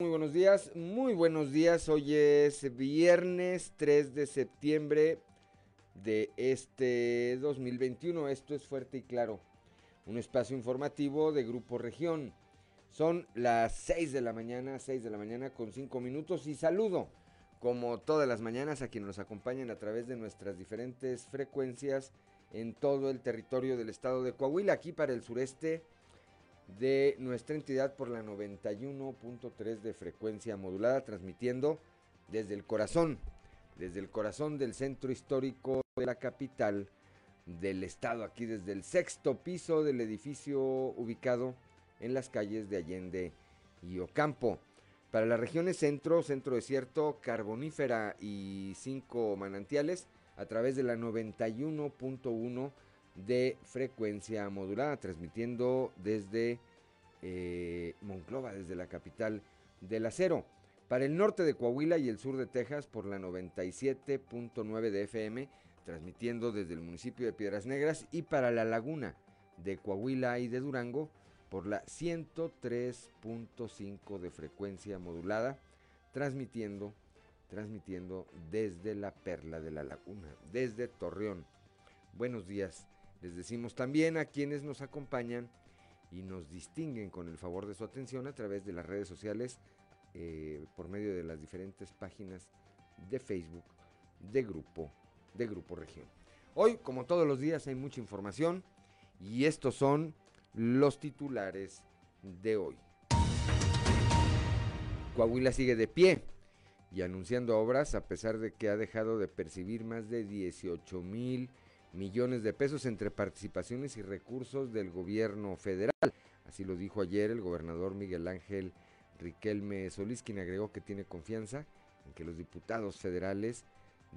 Muy buenos días, muy buenos días. Hoy es viernes 3 de septiembre de este 2021. Esto es Fuerte y Claro, un espacio informativo de Grupo Región. Son las 6 de la mañana, 6 de la mañana con 5 minutos y saludo como todas las mañanas a quienes nos acompañan a través de nuestras diferentes frecuencias en todo el territorio del estado de Coahuila, aquí para el sureste de nuestra entidad por la 91.3 de frecuencia modulada, transmitiendo desde el corazón, desde el corazón del centro histórico de la capital del estado, aquí desde el sexto piso del edificio ubicado en las calles de Allende y Ocampo. Para las regiones centro, centro desierto, carbonífera y cinco manantiales, a través de la 91.1 de frecuencia modulada, transmitiendo desde eh, Monclova, desde la capital del acero. Para el norte de Coahuila y el sur de Texas por la 97.9 de FM, transmitiendo desde el municipio de Piedras Negras y para la laguna de Coahuila y de Durango por la 103.5 de frecuencia modulada, transmitiendo transmitiendo desde la Perla de la Laguna, desde Torreón. Buenos días. Les decimos también a quienes nos acompañan y nos distinguen con el favor de su atención a través de las redes sociales, eh, por medio de las diferentes páginas de Facebook de Grupo, de Grupo Región. Hoy, como todos los días, hay mucha información y estos son los titulares de hoy. Coahuila sigue de pie y anunciando obras a pesar de que ha dejado de percibir más de 18 mil millones de pesos entre participaciones y recursos del gobierno federal. Así lo dijo ayer el gobernador Miguel Ángel Riquelme Solís, quien agregó que tiene confianza en que los diputados federales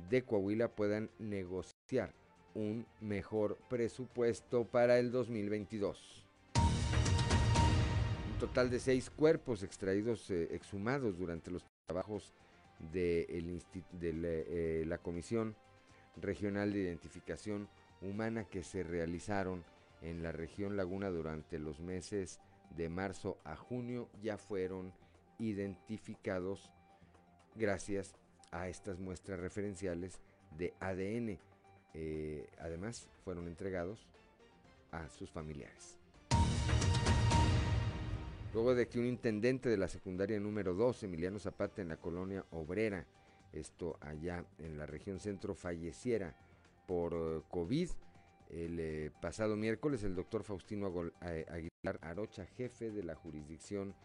de Coahuila puedan negociar un mejor presupuesto para el 2022. Un total de seis cuerpos extraídos, eh, exhumados durante los trabajos de, eh, la Comisión Regional de Identificación Humana que se realizaron en la región Laguna durante los meses de marzo a junio ya fueron identificados gracias a estas muestras referenciales de ADN. Eh, además, fueron entregados a sus familiares. Luego de que un intendente de la secundaria número 2, Emiliano Zapata, en la colonia Obrera, esto allá en la región centro, falleciera por eh, COVID, el eh, pasado miércoles el doctor Faustino eh, Aguilar Arocha, jefe de la jurisdicción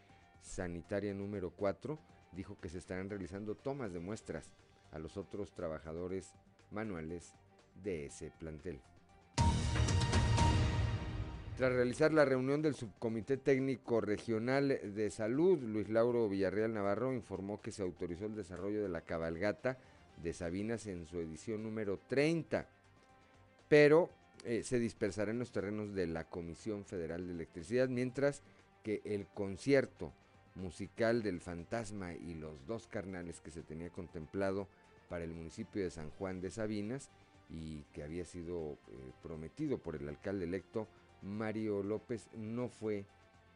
sanitaria número 4, dijo que se estarán realizando tomas de muestras a los otros trabajadores manuales de ese plantel. Tras realizar la reunión del Subcomité Técnico Regional de Salud, Luis Lauro Villarreal Navarro informó que se autorizó el desarrollo de la cabalgata de Sabinas en su edición número 30, pero eh, se dispersará en los terrenos de la Comisión Federal de Electricidad, mientras que el concierto musical del Fantasma y los dos carnales que se tenía contemplado para el municipio de San Juan de Sabinas y que había sido eh, prometido por el alcalde electo Mario López no fue,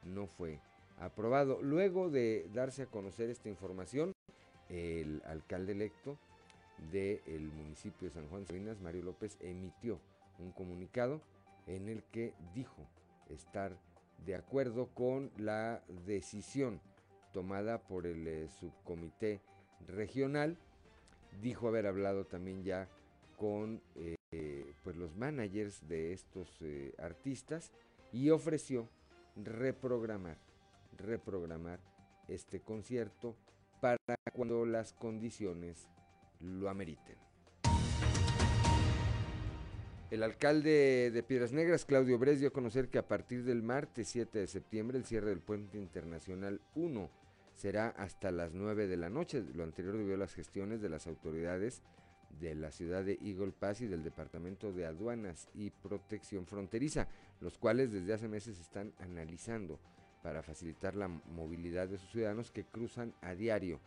no fue aprobado. Luego de darse a conocer esta información, el alcalde electo del municipio de San Juan de Sabinas, Mario López, emitió un comunicado en el que dijo estar de acuerdo con la decisión tomada por el eh, subcomité regional. Dijo haber hablado también ya con eh, pues los managers de estos eh, artistas y ofreció reprogramar, reprogramar este concierto para cuando las condiciones lo ameriten. El alcalde de Piedras Negras, Claudio Bres, dio a conocer que a partir del martes 7 de septiembre el cierre del puente internacional 1 será hasta las 9 de la noche. Lo anterior debido a las gestiones de las autoridades de la ciudad de Eagle Pass y del Departamento de Aduanas y Protección Fronteriza, los cuales desde hace meses están analizando para facilitar la movilidad de sus ciudadanos que cruzan a diario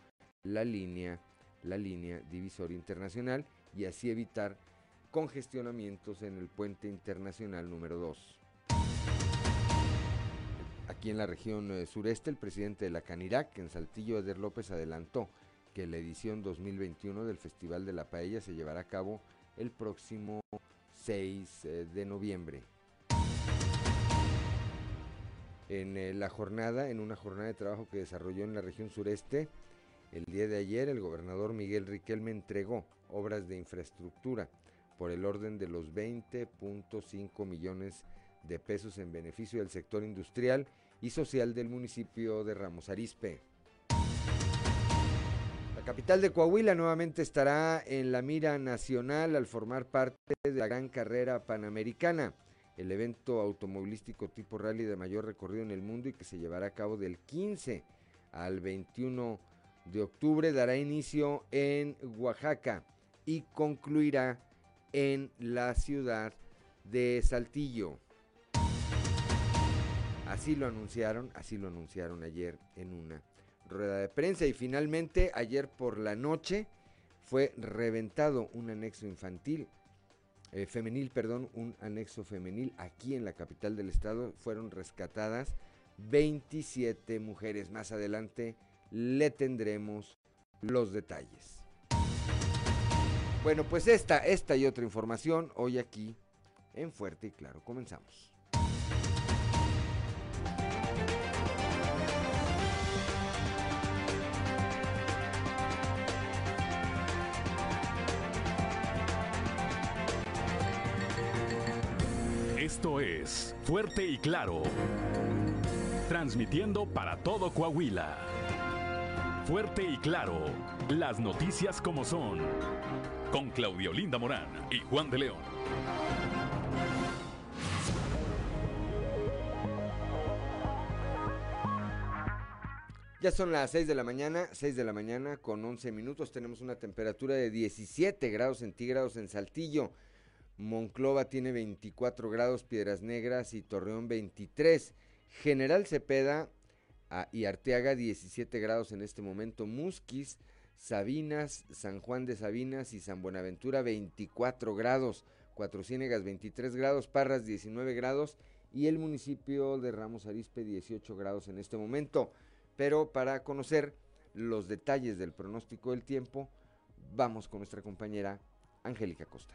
la línea, la línea divisoria internacional y así evitar congestionamientos en el puente internacional número 2. aquí en la región eh, sureste, el presidente de la Canirac, en Saltillo, Eder López, adelantó que la edición 2021 del Festival de la Paella se llevará a cabo el próximo 6 eh, de noviembre. En eh, la jornada, en una jornada de trabajo que desarrolló en la región sureste, el día de ayer el gobernador Miguel Riquelme entregó obras de infraestructura por el orden de los 20.5 millones de pesos en beneficio del sector industrial y social del municipio de Ramos Arizpe. Capital de Coahuila nuevamente estará en la mira nacional al formar parte de la gran carrera panamericana, el evento automovilístico tipo rally de mayor recorrido en el mundo y que se llevará a cabo del 15 al 21 de octubre, dará inicio en Oaxaca y concluirá en la ciudad de Saltillo. Así lo anunciaron, así lo anunciaron ayer en una rueda de prensa y finalmente ayer por la noche fue reventado un anexo infantil, eh, femenil, perdón, un anexo femenil aquí en la capital del estado. Fueron rescatadas 27 mujeres. Más adelante le tendremos los detalles. Bueno, pues esta, esta y otra información hoy aquí en Fuerte y Claro. Comenzamos. Es Fuerte y Claro. Transmitiendo para todo Coahuila. Fuerte y Claro. Las noticias como son. Con Claudio Linda Morán y Juan de León. Ya son las 6 de la mañana, 6 de la mañana con 11 minutos. Tenemos una temperatura de 17 grados centígrados en Saltillo. Monclova tiene 24 grados, Piedras Negras y Torreón 23. General Cepeda ah, y Arteaga 17 grados en este momento. Musquis, Sabinas, San Juan de Sabinas y San Buenaventura 24 grados. Cuatro Ciénegas 23 grados, Parras 19 grados y el municipio de Ramos Arispe 18 grados en este momento. Pero para conocer los detalles del pronóstico del tiempo, vamos con nuestra compañera Angélica Costa.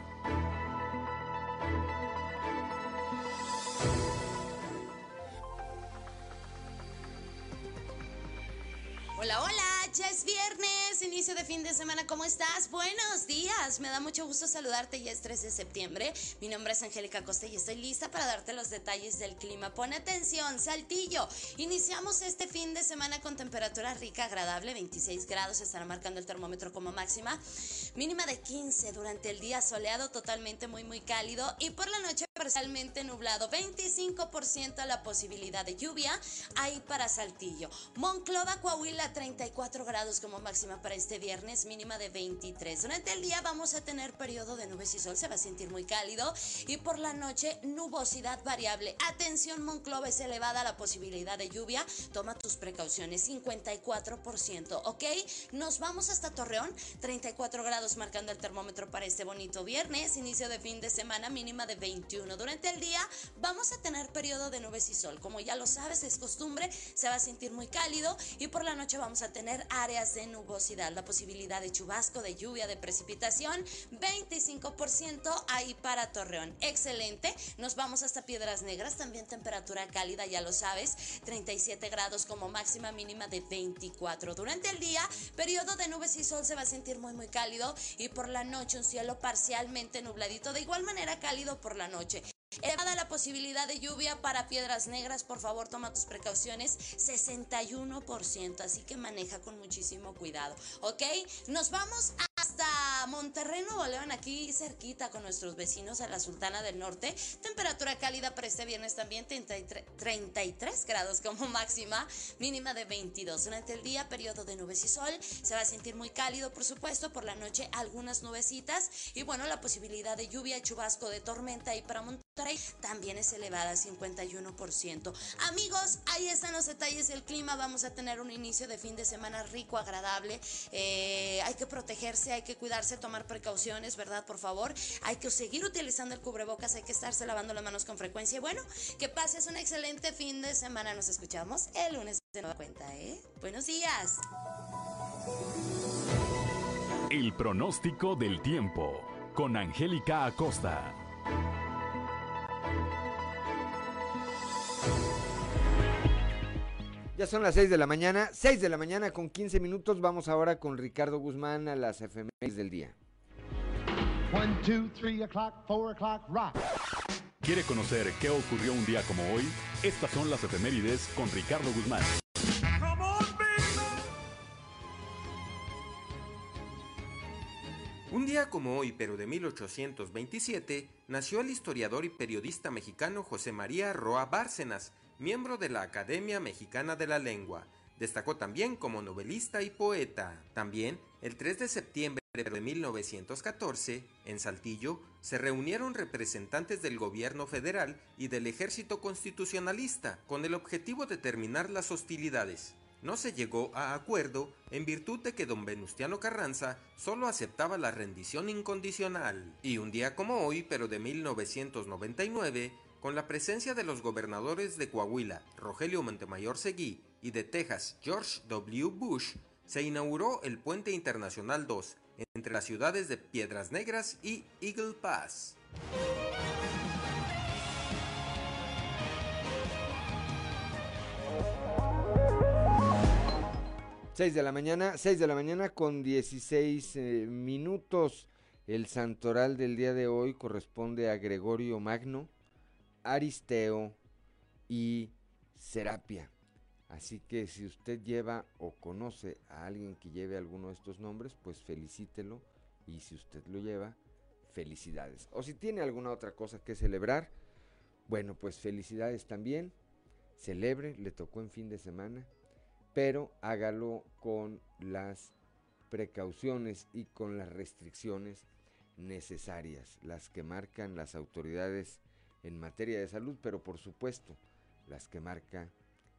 Inicio de fin de semana, ¿cómo estás? Buenos días, me da mucho gusto saludarte, ya es 3 de septiembre. Mi nombre es Angélica Costa y estoy lista para darte los detalles del clima. Pon atención, Saltillo. Iniciamos este fin de semana con temperatura rica, agradable, 26 grados, estará marcando el termómetro como máxima. Mínima de 15 durante el día soleado, totalmente muy, muy cálido y por la noche parcialmente nublado, 25% la posibilidad de lluvia ahí para Saltillo. Monclova, Coahuila, 34 grados como máxima para este viernes, mínima de 23. Durante el día vamos a tener periodo de nubes y sol, se va a sentir muy cálido y por la noche nubosidad variable. Atención, Monclova es elevada la posibilidad de lluvia, toma tus precauciones, 54%, ¿ok? Nos vamos hasta Torreón, 34 grados marcando el termómetro para este bonito viernes, inicio de fin de semana, mínima de 21. Durante el día vamos a tener periodo de nubes y sol, como ya lo sabes, es costumbre, se va a sentir muy cálido y por la noche vamos a tener áreas de nubosidad, la posibilidad de chubasco, de lluvia, de precipitación, 25% ahí para Torreón. Excelente. Nos vamos hasta Piedras Negras, también temperatura cálida, ya lo sabes, 37 grados como máxima mínima de 24. Durante el día, periodo de nubes y sol se va a sentir muy muy cálido y por la noche un cielo parcialmente nubladito, de igual manera cálido por la noche. Elevada la posibilidad de lluvia para Piedras Negras, por favor toma tus precauciones, 61%, así que maneja con muchísimo cuidado, ¿ok? Nos vamos hasta Monterrey, Nuevo León, aquí cerquita con nuestros vecinos a la Sultana del Norte. Temperatura cálida para este viernes también, 33, 33 grados como máxima, mínima de 22. Durante el día, periodo de nubes y sol, se va a sentir muy cálido, por supuesto, por la noche algunas nubecitas y bueno, la posibilidad de lluvia, chubasco, de tormenta y para Monterrey también es elevada, 51%. Amigos, ahí están los detalles del clima. Vamos a tener un inicio de fin de semana rico, agradable. Eh, hay que protegerse, hay que cuidarse, tomar precauciones, ¿verdad? Por favor, hay que seguir utilizando el cubrebocas, hay que estarse lavando las manos con frecuencia. Y bueno, que pases un excelente fin de semana. Nos escuchamos el lunes de nueva cuenta, ¿eh? Buenos días. El pronóstico del tiempo con Angélica Acosta. Ya son las 6 de la mañana, 6 de la mañana con 15 minutos. Vamos ahora con Ricardo Guzmán a las efemérides del día. 1, 2, 3 o'clock, 4 o'clock, rock. ¿Quiere conocer qué ocurrió un día como hoy? Estas son las efemérides con Ricardo Guzmán. Un día como hoy, pero de 1827, nació el historiador y periodista mexicano José María Roa Bárcenas, miembro de la Academia Mexicana de la Lengua. Destacó también como novelista y poeta. También, el 3 de septiembre de 1914, en Saltillo, se reunieron representantes del gobierno federal y del ejército constitucionalista con el objetivo de terminar las hostilidades no se llegó a acuerdo en virtud de que don Venustiano Carranza solo aceptaba la rendición incondicional. Y un día como hoy, pero de 1999, con la presencia de los gobernadores de Coahuila, Rogelio Montemayor Seguí, y de Texas, George W. Bush, se inauguró el Puente Internacional 2 entre las ciudades de Piedras Negras y Eagle Pass. 6 de la mañana, 6 de la mañana con 16 eh, minutos. El santoral del día de hoy corresponde a Gregorio Magno, Aristeo y Serapia. Así que si usted lleva o conoce a alguien que lleve alguno de estos nombres, pues felicítelo. Y si usted lo lleva, felicidades. O si tiene alguna otra cosa que celebrar, bueno, pues felicidades también. Celebre, le tocó en fin de semana pero hágalo con las precauciones y con las restricciones necesarias, las que marcan las autoridades en materia de salud, pero por supuesto las que marca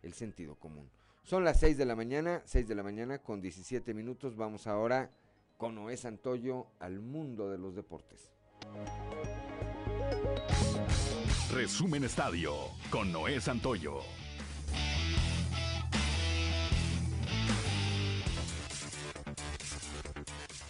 el sentido común. Son las 6 de la mañana, 6 de la mañana con 17 minutos. Vamos ahora con Noé Santoyo al mundo de los deportes. Resumen Estadio con Noé Santoyo.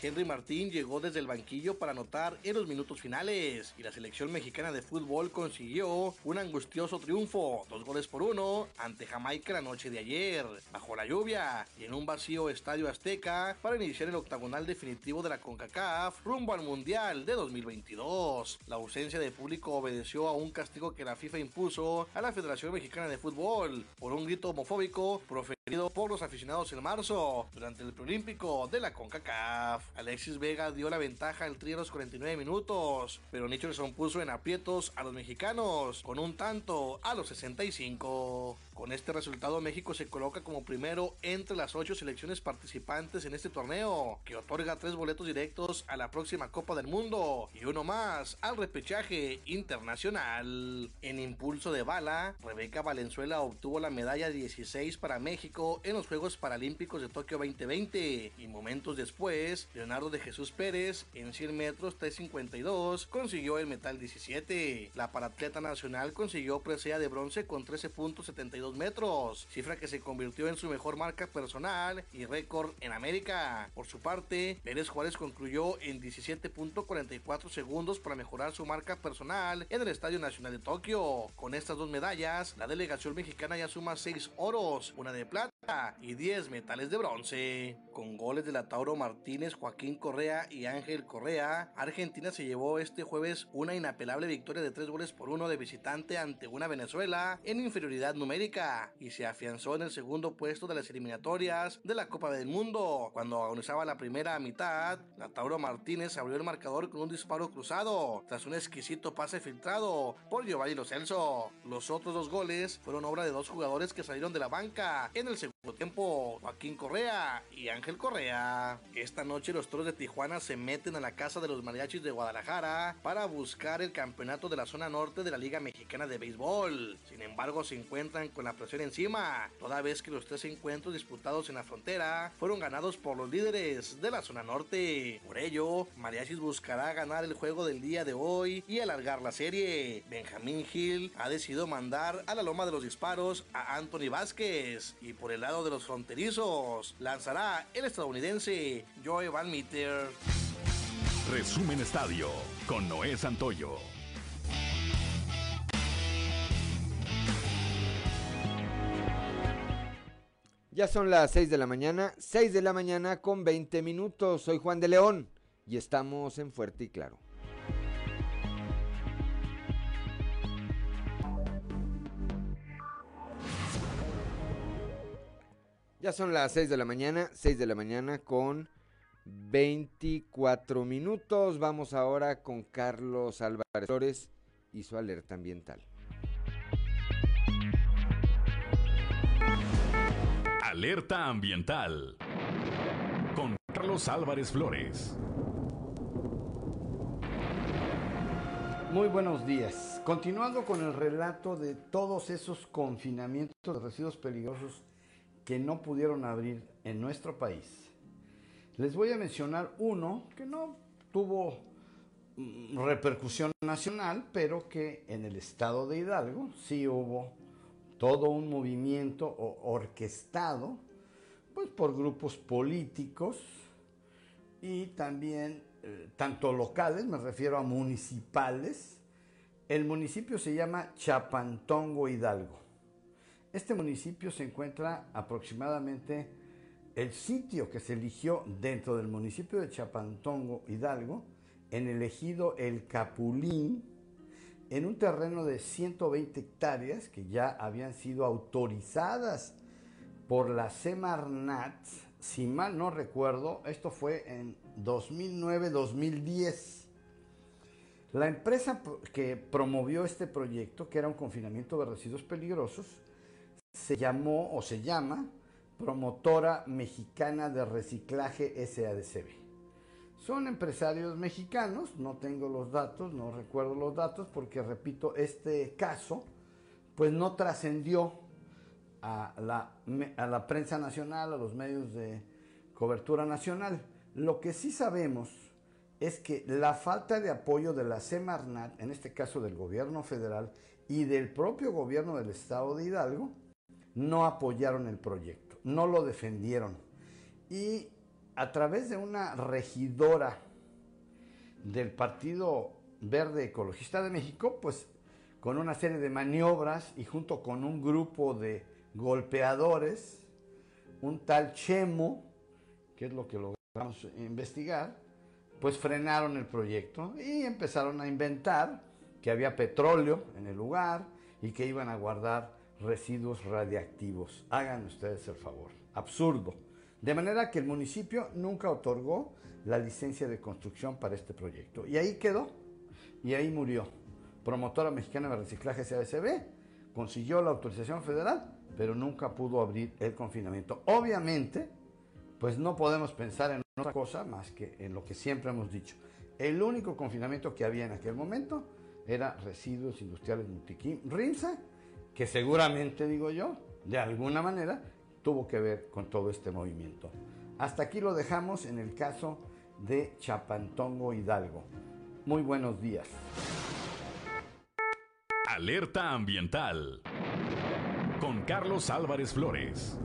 Henry Martín llegó desde el banquillo para anotar en los minutos finales y la selección mexicana de fútbol consiguió un angustioso triunfo, dos goles por uno, ante Jamaica la noche de ayer, bajo la lluvia y en un vacío estadio Azteca para iniciar el octagonal definitivo de la CONCACAF rumbo al Mundial de 2022. La ausencia de público obedeció a un castigo que la FIFA impuso a la Federación Mexicana de Fútbol por un grito homofóbico proferido por los aficionados en marzo durante el preolímpico de la CONCACAF. Alexis Vega dio la ventaja al trío a los 49 minutos, pero Nicholson puso en aprietos a los mexicanos con un tanto a los 65. Con este resultado México se coloca como primero entre las ocho selecciones participantes en este torneo, que otorga tres boletos directos a la próxima Copa del Mundo y uno más al repechaje internacional. En impulso de bala, Rebeca Valenzuela obtuvo la medalla 16 para México en los Juegos Paralímpicos de Tokio 2020 y momentos después, Leonardo de Jesús Pérez en 100 metros 352 consiguió el metal 17. La paratleta nacional consiguió presea de bronce con 13.72 metros, cifra que se convirtió en su mejor marca personal y récord en América. Por su parte, Pérez Juárez concluyó en 17.44 segundos para mejorar su marca personal en el Estadio Nacional de Tokio. Con estas dos medallas, la delegación mexicana ya suma 6 oros, una de plata y 10 metales de bronce. Con goles de la Tauro Martínez, Joaquín Correa y Ángel Correa, Argentina se llevó este jueves una inapelable victoria de 3 goles por uno de visitante ante una Venezuela en inferioridad numérica y se afianzó en el segundo puesto de las eliminatorias de la Copa del Mundo. Cuando agonizaba la primera mitad, la Tauro Martínez abrió el marcador con un disparo cruzado, tras un exquisito pase filtrado por Giovanni Lo Celso. Los otros dos goles fueron obra de dos jugadores que salieron de la banca en el segundo tiempo, Joaquín Correa y Ángel Correa. Esta noche los Toros de Tijuana se meten a la casa de los mariachis de Guadalajara para buscar el campeonato de la zona norte de la Liga Mexicana de Béisbol. Sin embargo, se encuentran con la presión encima, toda vez que los tres encuentros disputados en la frontera fueron ganados por los líderes de la zona norte. Por ello, Mariachis buscará ganar el juego del día de hoy y alargar la serie. Benjamín Hill ha decidido mandar a la loma de los disparos a Anthony Vázquez y por el lado de los fronterizos lanzará el estadounidense Joe Van Meter. Resumen Estadio con Noé Santoyo. Ya son las 6 de la mañana, 6 de la mañana con 20 minutos. Soy Juan de León y estamos en Fuerte y Claro. Ya son las 6 de la mañana, 6 de la mañana con 24 minutos. Vamos ahora con Carlos Álvarez Flores y su alerta ambiental. Alerta ambiental con Carlos Álvarez Flores. Muy buenos días. Continuando con el relato de todos esos confinamientos de residuos peligrosos que no pudieron abrir en nuestro país. Les voy a mencionar uno que no tuvo mm, repercusión nacional, pero que en el estado de Hidalgo sí hubo todo un movimiento orquestado pues por grupos políticos y también eh, tanto locales, me refiero a municipales. El municipio se llama Chapantongo Hidalgo. Este municipio se encuentra aproximadamente el sitio que se eligió dentro del municipio de Chapantongo, Hidalgo, en el ejido El Capulín, en un terreno de 120 hectáreas que ya habían sido autorizadas por la Semarnat, si mal no recuerdo, esto fue en 2009-2010. La empresa que promovió este proyecto, que era un confinamiento de residuos peligrosos, se llamó o se llama Promotora Mexicana de Reciclaje SADCB. Son empresarios mexicanos, no tengo los datos, no recuerdo los datos porque repito, este caso pues no trascendió a la, a la prensa nacional, a los medios de cobertura nacional. Lo que sí sabemos es que la falta de apoyo de la Semarnat, en este caso del gobierno federal y del propio gobierno del estado de Hidalgo, no apoyaron el proyecto, no lo defendieron. Y a través de una regidora del Partido Verde Ecologista de México, pues con una serie de maniobras y junto con un grupo de golpeadores, un tal Chemo, que es lo que logramos investigar, pues frenaron el proyecto y empezaron a inventar que había petróleo en el lugar y que iban a guardar residuos radiactivos. Hagan ustedes el favor. Absurdo. De manera que el municipio nunca otorgó la licencia de construcción para este proyecto. Y ahí quedó. Y ahí murió. Promotora Mexicana de Reciclaje CASB consiguió la autorización federal, pero nunca pudo abrir el confinamiento. Obviamente, pues no podemos pensar en otra cosa más que en lo que siempre hemos dicho. El único confinamiento que había en aquel momento era residuos industriales Multiquim, RIMSA que seguramente, digo yo, de alguna manera tuvo que ver con todo este movimiento. Hasta aquí lo dejamos en el caso de Chapantongo Hidalgo. Muy buenos días. Alerta ambiental con Carlos Álvarez Flores.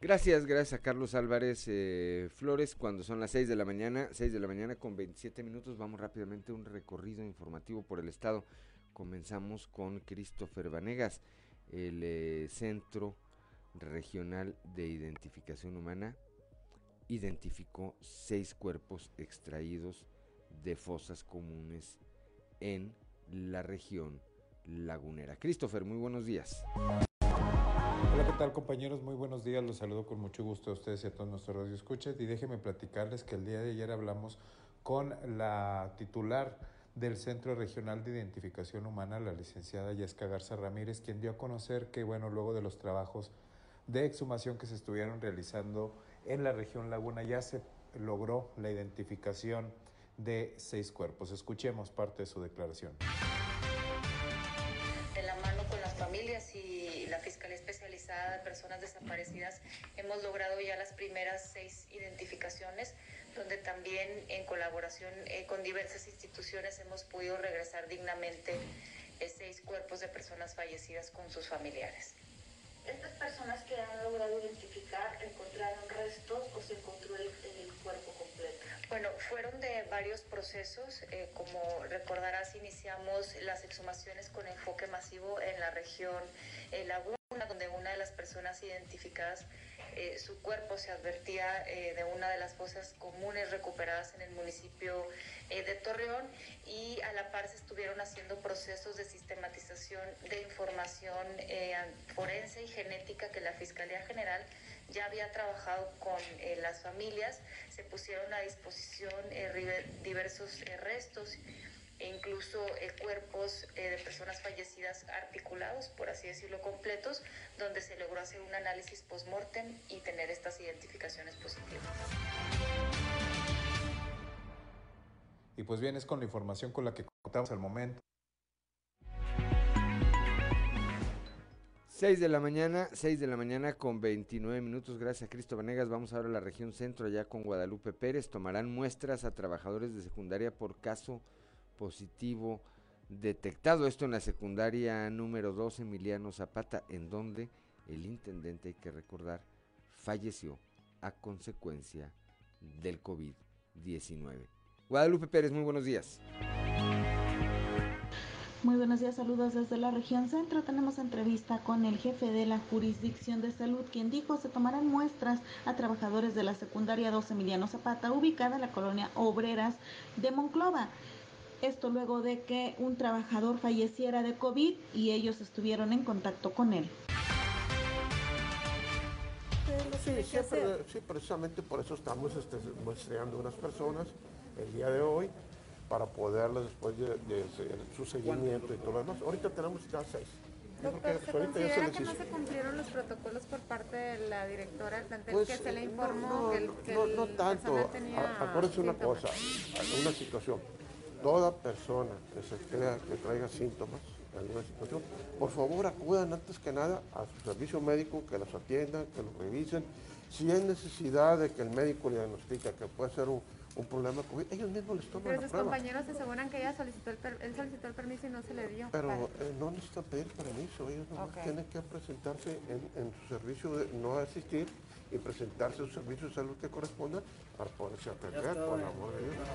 Gracias, gracias a Carlos Álvarez eh, Flores. Cuando son las 6 de la mañana, 6 de la mañana con 27 minutos, vamos rápidamente a un recorrido informativo por el estado. Comenzamos con Christopher Vanegas, el eh, Centro Regional de Identificación Humana identificó seis cuerpos extraídos de fosas comunes en la región lagunera. Christopher, muy buenos días. Hola, ¿qué tal compañeros? Muy buenos días. Los saludo con mucho gusto a ustedes y a todos nuestros radioescuchas. Y déjenme platicarles que el día de ayer hablamos con la titular del Centro Regional de Identificación Humana, la licenciada Yesca Garza Ramírez, quien dio a conocer que, bueno, luego de los trabajos de exhumación que se estuvieron realizando en la región Laguna, ya se logró la identificación de seis cuerpos. Escuchemos parte de su declaración. Y la Fiscalía Especializada de Personas Desaparecidas hemos logrado ya las primeras seis identificaciones donde también en colaboración eh, con diversas instituciones hemos podido regresar dignamente eh, seis cuerpos de personas fallecidas con sus familiares. ¿Estas personas que han logrado identificar encontraron restos o se encontró el, cuerpo completo? Bueno, fueron de varios procesos. Eh, como recordarás, iniciamos las exhumaciones con enfoque masivo en la región Laguna, donde una de las personas identificadas eh, su cuerpo se advertía eh, de una de las fosas comunes recuperadas en el municipio eh, de Torreón y a la par se estuvieron haciendo procesos de sistematización de información forense y genética que la Fiscalía General ya había trabajado con las familias, se pusieron a disposición diversos restos e incluso eh, cuerpos eh, de personas fallecidas articulados, por así decirlo, completos, donde se logró hacer un análisis post-mortem y tener estas identificaciones positivas. Y pues bien, es con la información con la que contamos al momento. 6 de la mañana, 6 de la mañana con 29 minutos. Gracias a Cristo Vanegas. Vamos ahora a la región centro, allá con Guadalupe Pérez. Tomarán muestras a trabajadores de secundaria por caso positivo detectado. Esto en la secundaria número 2 Emiliano Zapata, en donde el intendente, hay que recordar, falleció a consecuencia del COVID-19. Guadalupe Pérez, muy buenos días. Muy buenos días, saludos desde la región centro. Tenemos entrevista con el jefe de la jurisdicción de salud, quien dijo se tomarán muestras a trabajadores de la secundaria 2 Emiliano Zapata, ubicada en la colonia Obreras de Monclova. Esto luego de que un trabajador falleciera de COVID y ellos estuvieron en contacto con él. Sí, precisamente por eso estamos este, muestreando unas personas el día de hoy para poderlas después de, su seguimiento y todo lo demás. Ahorita tenemos ya seis. Doctor, ¿se considera que no se cumplieron los protocolos por parte de la directora del plantel pues, que se le informó que el, que no, no tanto. Tenía Acuérdense una cosa, una situación toda persona que se crea que traiga síntomas en alguna situación, por favor acudan antes que nada a su servicio médico, que los atiendan, que los revisen. Si hay necesidad de que el médico le diagnostique que puede ser un, problema COVID, ellos mismos les toman Pero sus compañeros aseguran que ella solicitó el, él solicitó el permiso y no se le dio. Pero eh, no necesitan pedir permiso, ellos no tienen que presentarse en, su servicio, de, no asistir y presentarse a su servicio de salud que corresponda para poderse atender, por amor de Dios.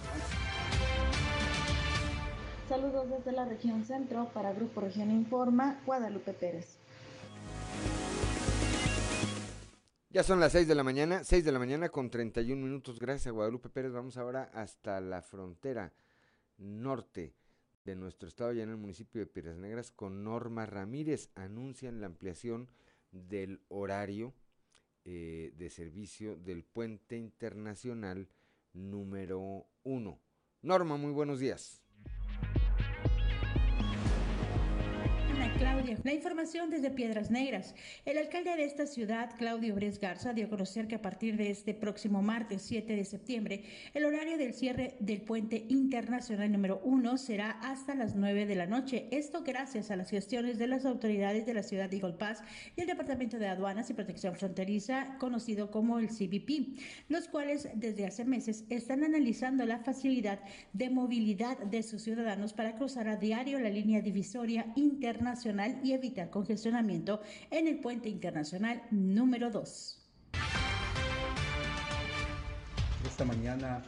Saludos desde la región centro para Grupo Región Informa, Guadalupe Pérez. Ya son las 6 de la mañana, 6 de la mañana con 31 minutos. Gracias a Guadalupe Pérez. Vamos ahora hasta la frontera norte de nuestro estado, ya en el municipio de Piedras Negras, con Norma Ramírez. Anuncian la ampliación del horario eh, de servicio del puente internacional número 1. Norma, muy buenos días. Claudia. La información desde Piedras Negras. El alcalde de esta ciudad, Claudio Bres Garza, dio a conocer que a partir de este próximo martes 7 de septiembre, el horario del cierre del puente internacional número 1 será hasta las 9 de la noche. Esto gracias a las gestiones de las autoridades de la ciudad de Pass y el Departamento de Aduanas y Protección Fronteriza, conocido como el CBP, los cuales desde hace meses están analizando la facilidad de movilidad de sus ciudadanos para cruzar a diario la línea divisoria internacional y evitar congestionamiento en el puente internacional número 2. Esta mañana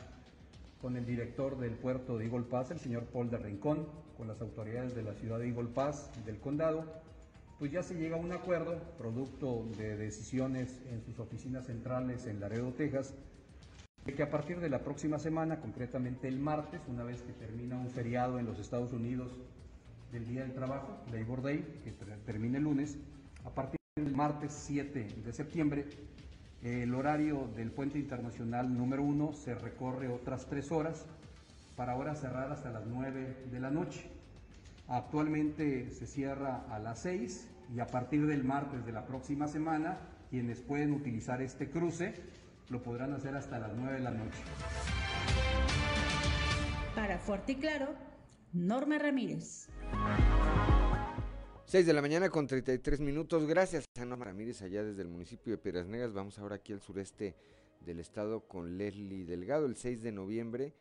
con el director del puerto de Eagle Pass, el señor Paul de Rincón, con las autoridades de la ciudad de Eagle Pass y del condado, pues ya se llega a un acuerdo, producto de decisiones en sus oficinas centrales en Laredo, Texas, de que a partir de la próxima semana, concretamente el martes, una vez que termina un feriado en los Estados Unidos del Día del Trabajo, Labor Day, que termina el lunes, a partir del martes 7 de septiembre, el horario del puente internacional número 1 se recorre otras tres horas para ahora cerrar hasta las 9 de la noche. Actualmente se cierra a las 6 y a partir del martes de la próxima semana, quienes pueden utilizar este cruce lo podrán hacer hasta las 9 de la noche. Para Fuerte y Claro, Norma Ramírez. 6 de la mañana con 33 minutos. Gracias a Norma Ramírez allá desde el municipio de Piedras Negras. Vamos ahora aquí al sureste del estado con Leslie Delgado. El 6 de noviembre,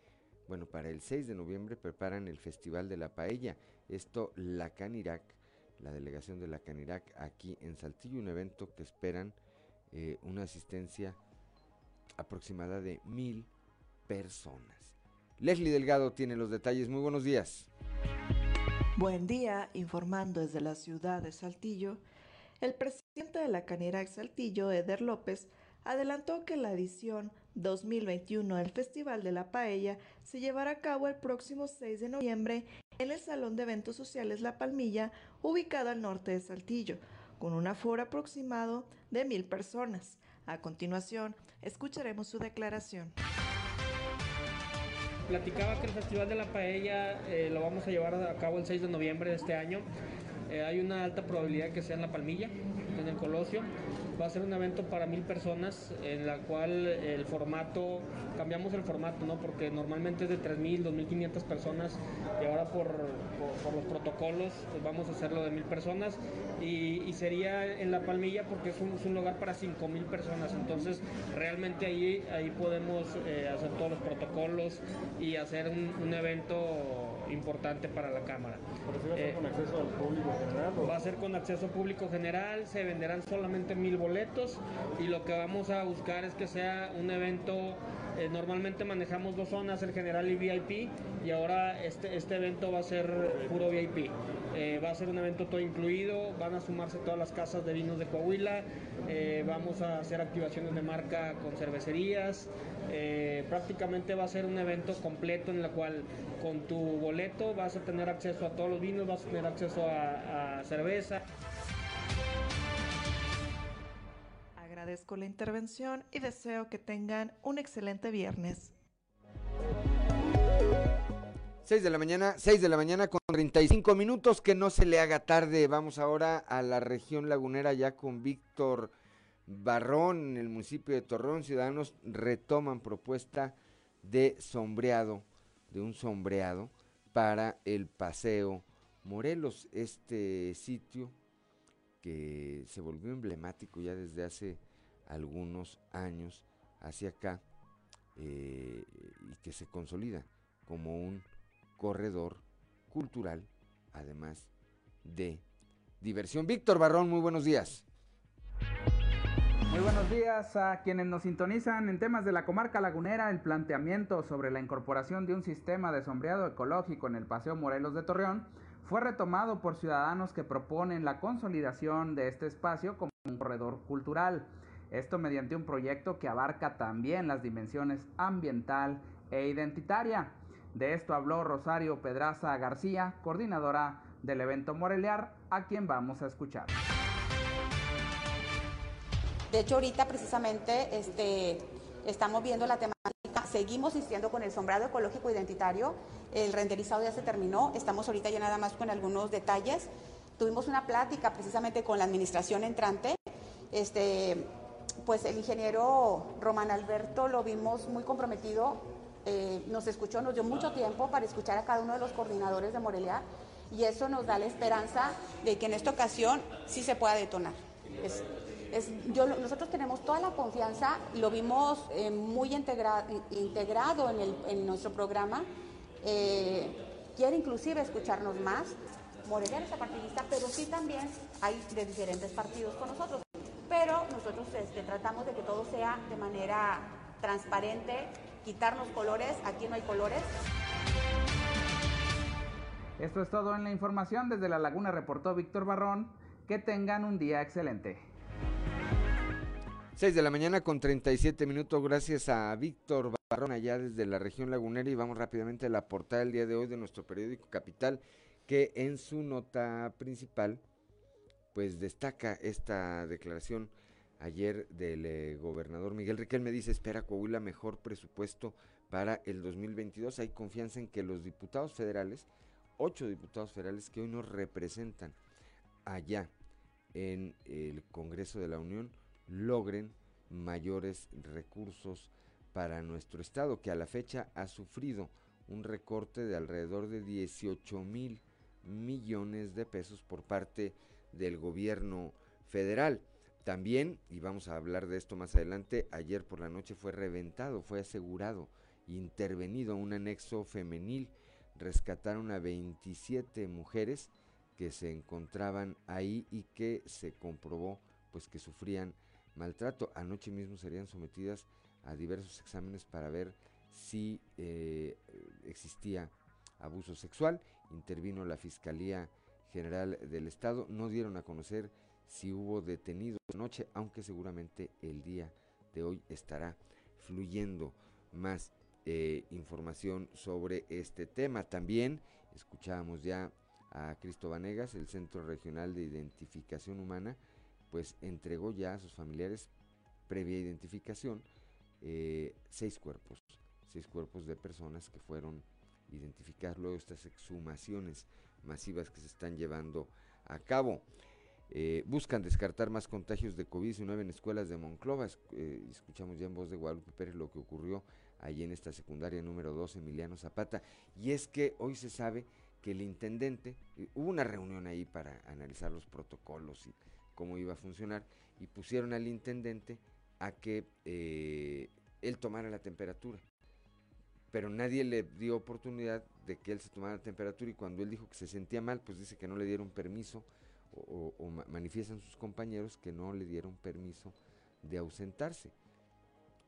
bueno, para el 6 de noviembre preparan el Festival de la Paella. Esto, la Canirac, la delegación de la Canirac aquí en Saltillo, un evento que esperan eh, una asistencia aproximada de mil personas. Leslie Delgado tiene los detalles. Muy buenos días. Buen día, informando desde la ciudad de Saltillo. El presidente de la Canirac Saltillo, Eder López, adelantó que la edición 2021 del Festival de la Paella se llevará a cabo el próximo 6 de noviembre en el Salón de Eventos Sociales La Palmilla, ubicado al norte de Saltillo, con un aforo aproximado de mil personas. A continuación, escucharemos su declaración. Platicaba que el Festival de la Paella eh, lo vamos a llevar a cabo el 6 de noviembre de este año. Eh, hay una alta probabilidad que sea en La Palmilla, en el Colosio. Va a ser un evento para mil personas en la cual el formato, cambiamos el formato, ¿no? Porque normalmente es de 3.000, 2.500 personas y ahora por, por, los protocolos pues vamos a hacerlo de mil personas y, sería en La Palmilla porque es un, es un lugar para 5.000 personas. Entonces realmente ahí, ahí podemos eh, hacer todos los protocolos y hacer un, un evento importante para la Cámara. ¿Pero va a ser con acceso al público general? Va a ser con acceso público general, se venderán solamente mil boletos y lo que vamos a buscar es que sea un evento eh, normalmente manejamos dos zonas, el general y VIP, y ahora este, este evento va a ser puro VIP. Eh, va a ser un evento todo incluido, van a sumarse todas las casas de vinos de Coahuila, eh, vamos a hacer activaciones de marca con cervecerías, prácticamente va a ser un evento completo en el cual con tu boleto vas a tener acceso a todos los vinos, vas a tener acceso a, a cerveza. Agradezco la intervención y deseo que tengan un excelente viernes. 6 de la mañana, 6 de la mañana con 35 minutos, que no se le haga tarde. Vamos ahora a la región lagunera ya con Víctor Barrón en el municipio de Torreón. Ciudadanos retoman propuesta de sombreado, de un sombreado para el paseo Morelos, este sitio que se volvió emblemático ya desde hace algunos años hacia acá eh, y que se consolida como un corredor cultural, además de diversión. Víctor Barrón, muy buenos días. Muy buenos días a quienes nos sintonizan en temas de la comarca lagunera. El planteamiento sobre la incorporación de un sistema de sombreado ecológico en el Paseo Morelos de Torreón fue retomado por ciudadanos que proponen la consolidación de este espacio como un corredor cultural. Esto mediante un proyecto que abarca también las dimensiones ambiental e identitaria. De esto habló Rosario Pedraza García, coordinadora del evento Morelear, a quien vamos a escuchar. De hecho, ahorita precisamente este, estamos viendo la temática, seguimos insistiendo con el sombrado ecológico identitario, el renderizado ya se terminó, estamos ahorita ya nada más con algunos detalles. Tuvimos una plática precisamente con la administración entrante, este, pues el ingeniero Román Alberto lo vimos muy comprometido, eh, nos escuchó, nos dio mucho tiempo para escuchar a cada uno de los coordinadores de Morelia y eso nos da la esperanza de que en esta ocasión sí se pueda detonar. nosotros tenemos toda la confianza, lo vimos eh, muy integrado en, en, nuestro programa, eh, quiere inclusive escucharnos más. Morelia es partidista, pero sí también hay de diferentes partidos con nosotros pero nosotros este, tratamos de que todo sea de manera transparente, quitarnos colores, aquí no hay colores. Esto es todo en la información. Desde La Laguna reportó Víctor Barrón. Que tengan un día excelente. 6 de la mañana con 37 minutos. Gracias a Víctor Barrón allá desde la región lagunera. Y vamos rápidamente a la portada del día de hoy de nuestro periódico Capital, que en su nota principal pues destaca esta declaración ayer del eh, gobernador Miguel Riquel me dice, espera Coahuila mejor presupuesto para el 2022. Hay confianza en que los diputados federales, ocho diputados federales que hoy nos representan allá en el Congreso de la Unión, logren mayores recursos para nuestro estado, que a la fecha ha sufrido un recorte de alrededor de 18 mil millones de pesos por parte del gobierno federal. También, y vamos a hablar de esto más adelante, ayer por la noche fue reventado, fue asegurado, intervenido un anexo femenil. Rescataron a 27 mujeres que se encontraban ahí y que se comprobó pues que sufrían maltrato. Anoche mismo serían sometidas a diversos exámenes para ver si eh, existía abuso sexual. Intervino la Fiscalía General del Estado. No dieron a conocer si hubo detenidos anoche, aunque seguramente el día de hoy estará fluyendo más eh, información sobre este tema. También escuchábamos ya a Cristo Vanegas, el Centro Regional de Identificación Humana, pues entregó ya a sus familiares, previa identificación, eh, seis cuerpos, seis cuerpos de personas que fueron identificadas luego estas exhumaciones masivas que se están llevando a cabo. Eh, buscan descartar más contagios de COVID-19 en escuelas de Monclova. Eh, escuchamos ya en voz de Guadalupe Pérez lo que ocurrió allí en esta secundaria número 2, Emiliano Zapata. Y es que hoy se sabe que el intendente, hubo una reunión ahí para analizar los protocolos y cómo iba a funcionar, y pusieron al intendente a que eh, él tomara la temperatura. Pero nadie le dio oportunidad de que él se tomara la temperatura y cuando él dijo que se sentía mal, pues dice que no le dieron permiso o, manifiestan sus compañeros que no le dieron permiso de ausentarse.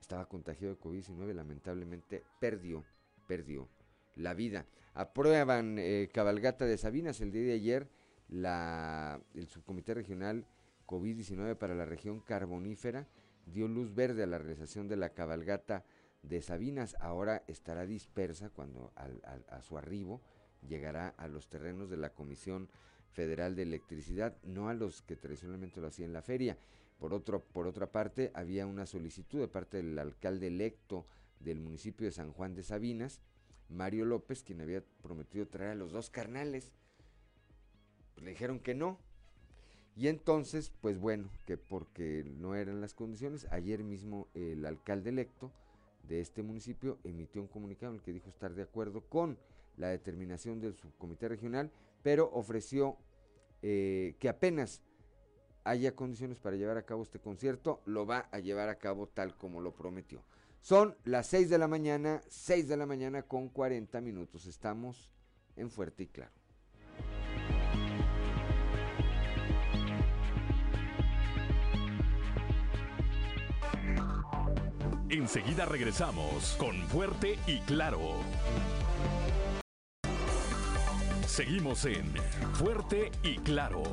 Estaba contagiado de COVID-19, lamentablemente perdió, perdió la vida. Aprueban eh, cabalgata de Sabinas el día de ayer la, el subcomité regional COVID-19 para la región carbonífera dio luz verde a la realización de la cabalgata de Sabinas. Ahora estará dispersa cuando a su arribo llegará a los terrenos de la Comisión Federal de Electricidad, no a los que tradicionalmente lo hacía en la feria. Por, otro, por otra parte, había una solicitud de parte del alcalde electo del municipio de San Juan de Sabinas, Mario López, quien había prometido traer a los dos carnales. le dijeron que no. Y entonces, pues bueno, que porque no eran las condiciones, ayer mismo el alcalde electo de este municipio emitió un comunicado en el que dijo estar de acuerdo con la determinación del subcomité regional, pero ofreció eh, que apenas haya condiciones para llevar a cabo este concierto, lo va a llevar a cabo tal como lo prometió. Son las 6 de la mañana, 6 de la mañana con 40 minutos. Estamos en Fuerte y Claro. Enseguida regresamos con Fuerte y Claro. Seguimos en Fuerte y Claro.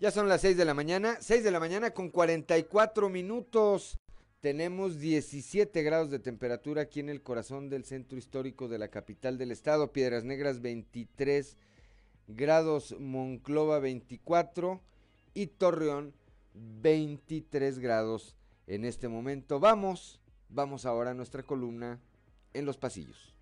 Ya son las 6 de la mañana, 6 de la mañana con 44 minutos. Tenemos 17 grados de temperatura aquí en el corazón del centro histórico de la capital del estado. Piedras Negras 23 grados, Monclova 24 y Torreón 23 grados en este momento. Vamos, vamos ahora a nuestra columna en los pasillos.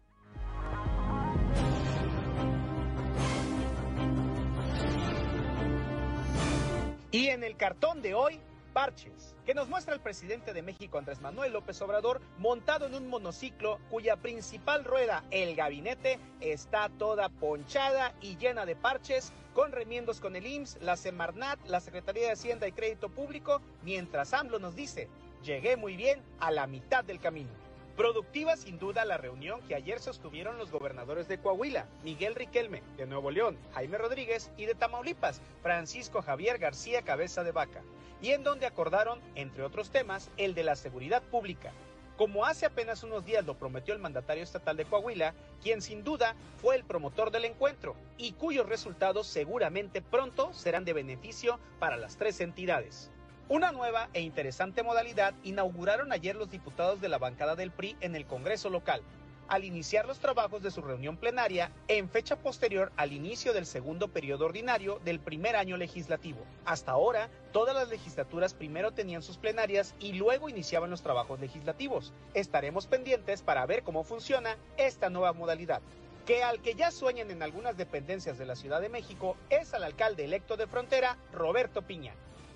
Y en el cartón de hoy, parches, que nos muestra el presidente de México Andrés Manuel López Obrador montado en un monociclo cuya principal rueda, el gabinete, está toda ponchada y llena de parches, con remiendos con el IMSS, la Semarnat, la Secretaría de Hacienda y Crédito Público, mientras AMLO nos dice, llegué muy bien a la mitad del camino. Productiva sin duda la reunión que ayer sostuvieron los gobernadores de Coahuila, Miguel Riquelme, de Nuevo León, Jaime Rodríguez y de Tamaulipas, Francisco Javier García Cabeza de Vaca, y en donde acordaron, entre otros temas, el de la seguridad pública. Como hace apenas unos días lo prometió el mandatario estatal de Coahuila, quien sin duda fue el promotor del encuentro y cuyos resultados seguramente pronto serán de beneficio para las tres entidades. Una nueva e interesante modalidad inauguraron ayer los diputados de la bancada del PRI en el Congreso local. Al iniciar los trabajos de su reunión plenaria en fecha posterior al inicio del segundo periodo ordinario del primer año legislativo. Hasta ahora, todas las legislaturas primero tenían sus plenarias y luego iniciaban los trabajos legislativos. Estaremos pendientes para ver cómo funciona esta nueva modalidad que al que ya sueñan en algunas dependencias de la Ciudad de México es al alcalde electo de frontera, Roberto Piña,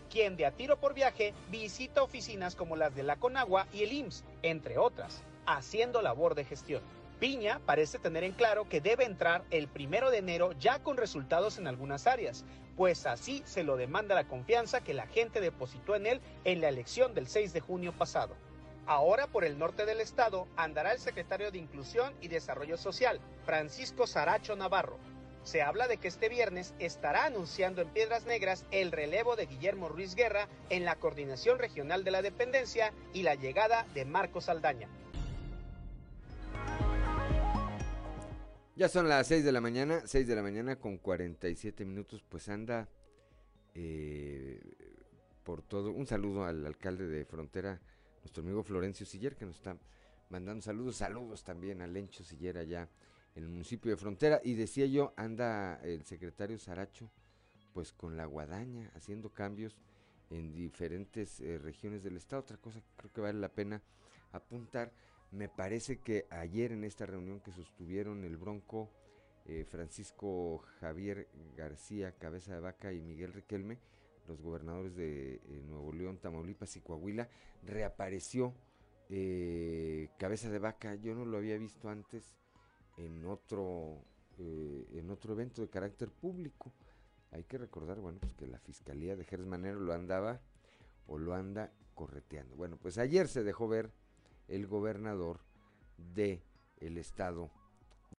quien de a tiro por viaje visita oficinas como las de la Conagua y el IMSS, entre otras, haciendo labor de gestión. Piña parece tener en claro que debe entrar el primero de enero ya con resultados en algunas áreas, pues así se lo demanda la confianza que la gente depositó en él en la elección del 6 de junio pasado. Ahora por el norte del estado andará el secretario de Inclusión y Desarrollo Social, Francisco Saracho Navarro. Se habla de que este viernes estará anunciando en Piedras Negras el relevo de Guillermo Ruiz Guerra en la Coordinación Regional de la Dependencia y la llegada de Marcos Saldaña. Ya son las 6 de la mañana, 6 de la mañana con 47 minutos, pues anda eh, por todo. Un saludo al alcalde de Frontera, nuestro amigo Florencio Siller, que nos está mandando saludos. Saludos también a Lencho Siller allá en el municipio de Frontera. Y decía yo, anda el secretario Saracho, pues con la guadaña, haciendo cambios en diferentes eh, regiones del estado. Otra cosa que creo que vale la pena apuntar, me parece que ayer en esta reunión que sostuvieron el Bronco, eh, Francisco Javier García, Cabeza de Vaca y Miguel Riquelme, los gobernadores de eh, Nuevo León, Tamaulipas y Coahuila, reapareció eh, Cabeza de Vaca. Yo no lo había visto antes en otro, en otro evento de carácter público. Hay que recordar, bueno, pues que la Fiscalía de Jerez Manero lo andaba o lo anda correteando. Bueno, pues ayer se dejó ver el gobernador de el estado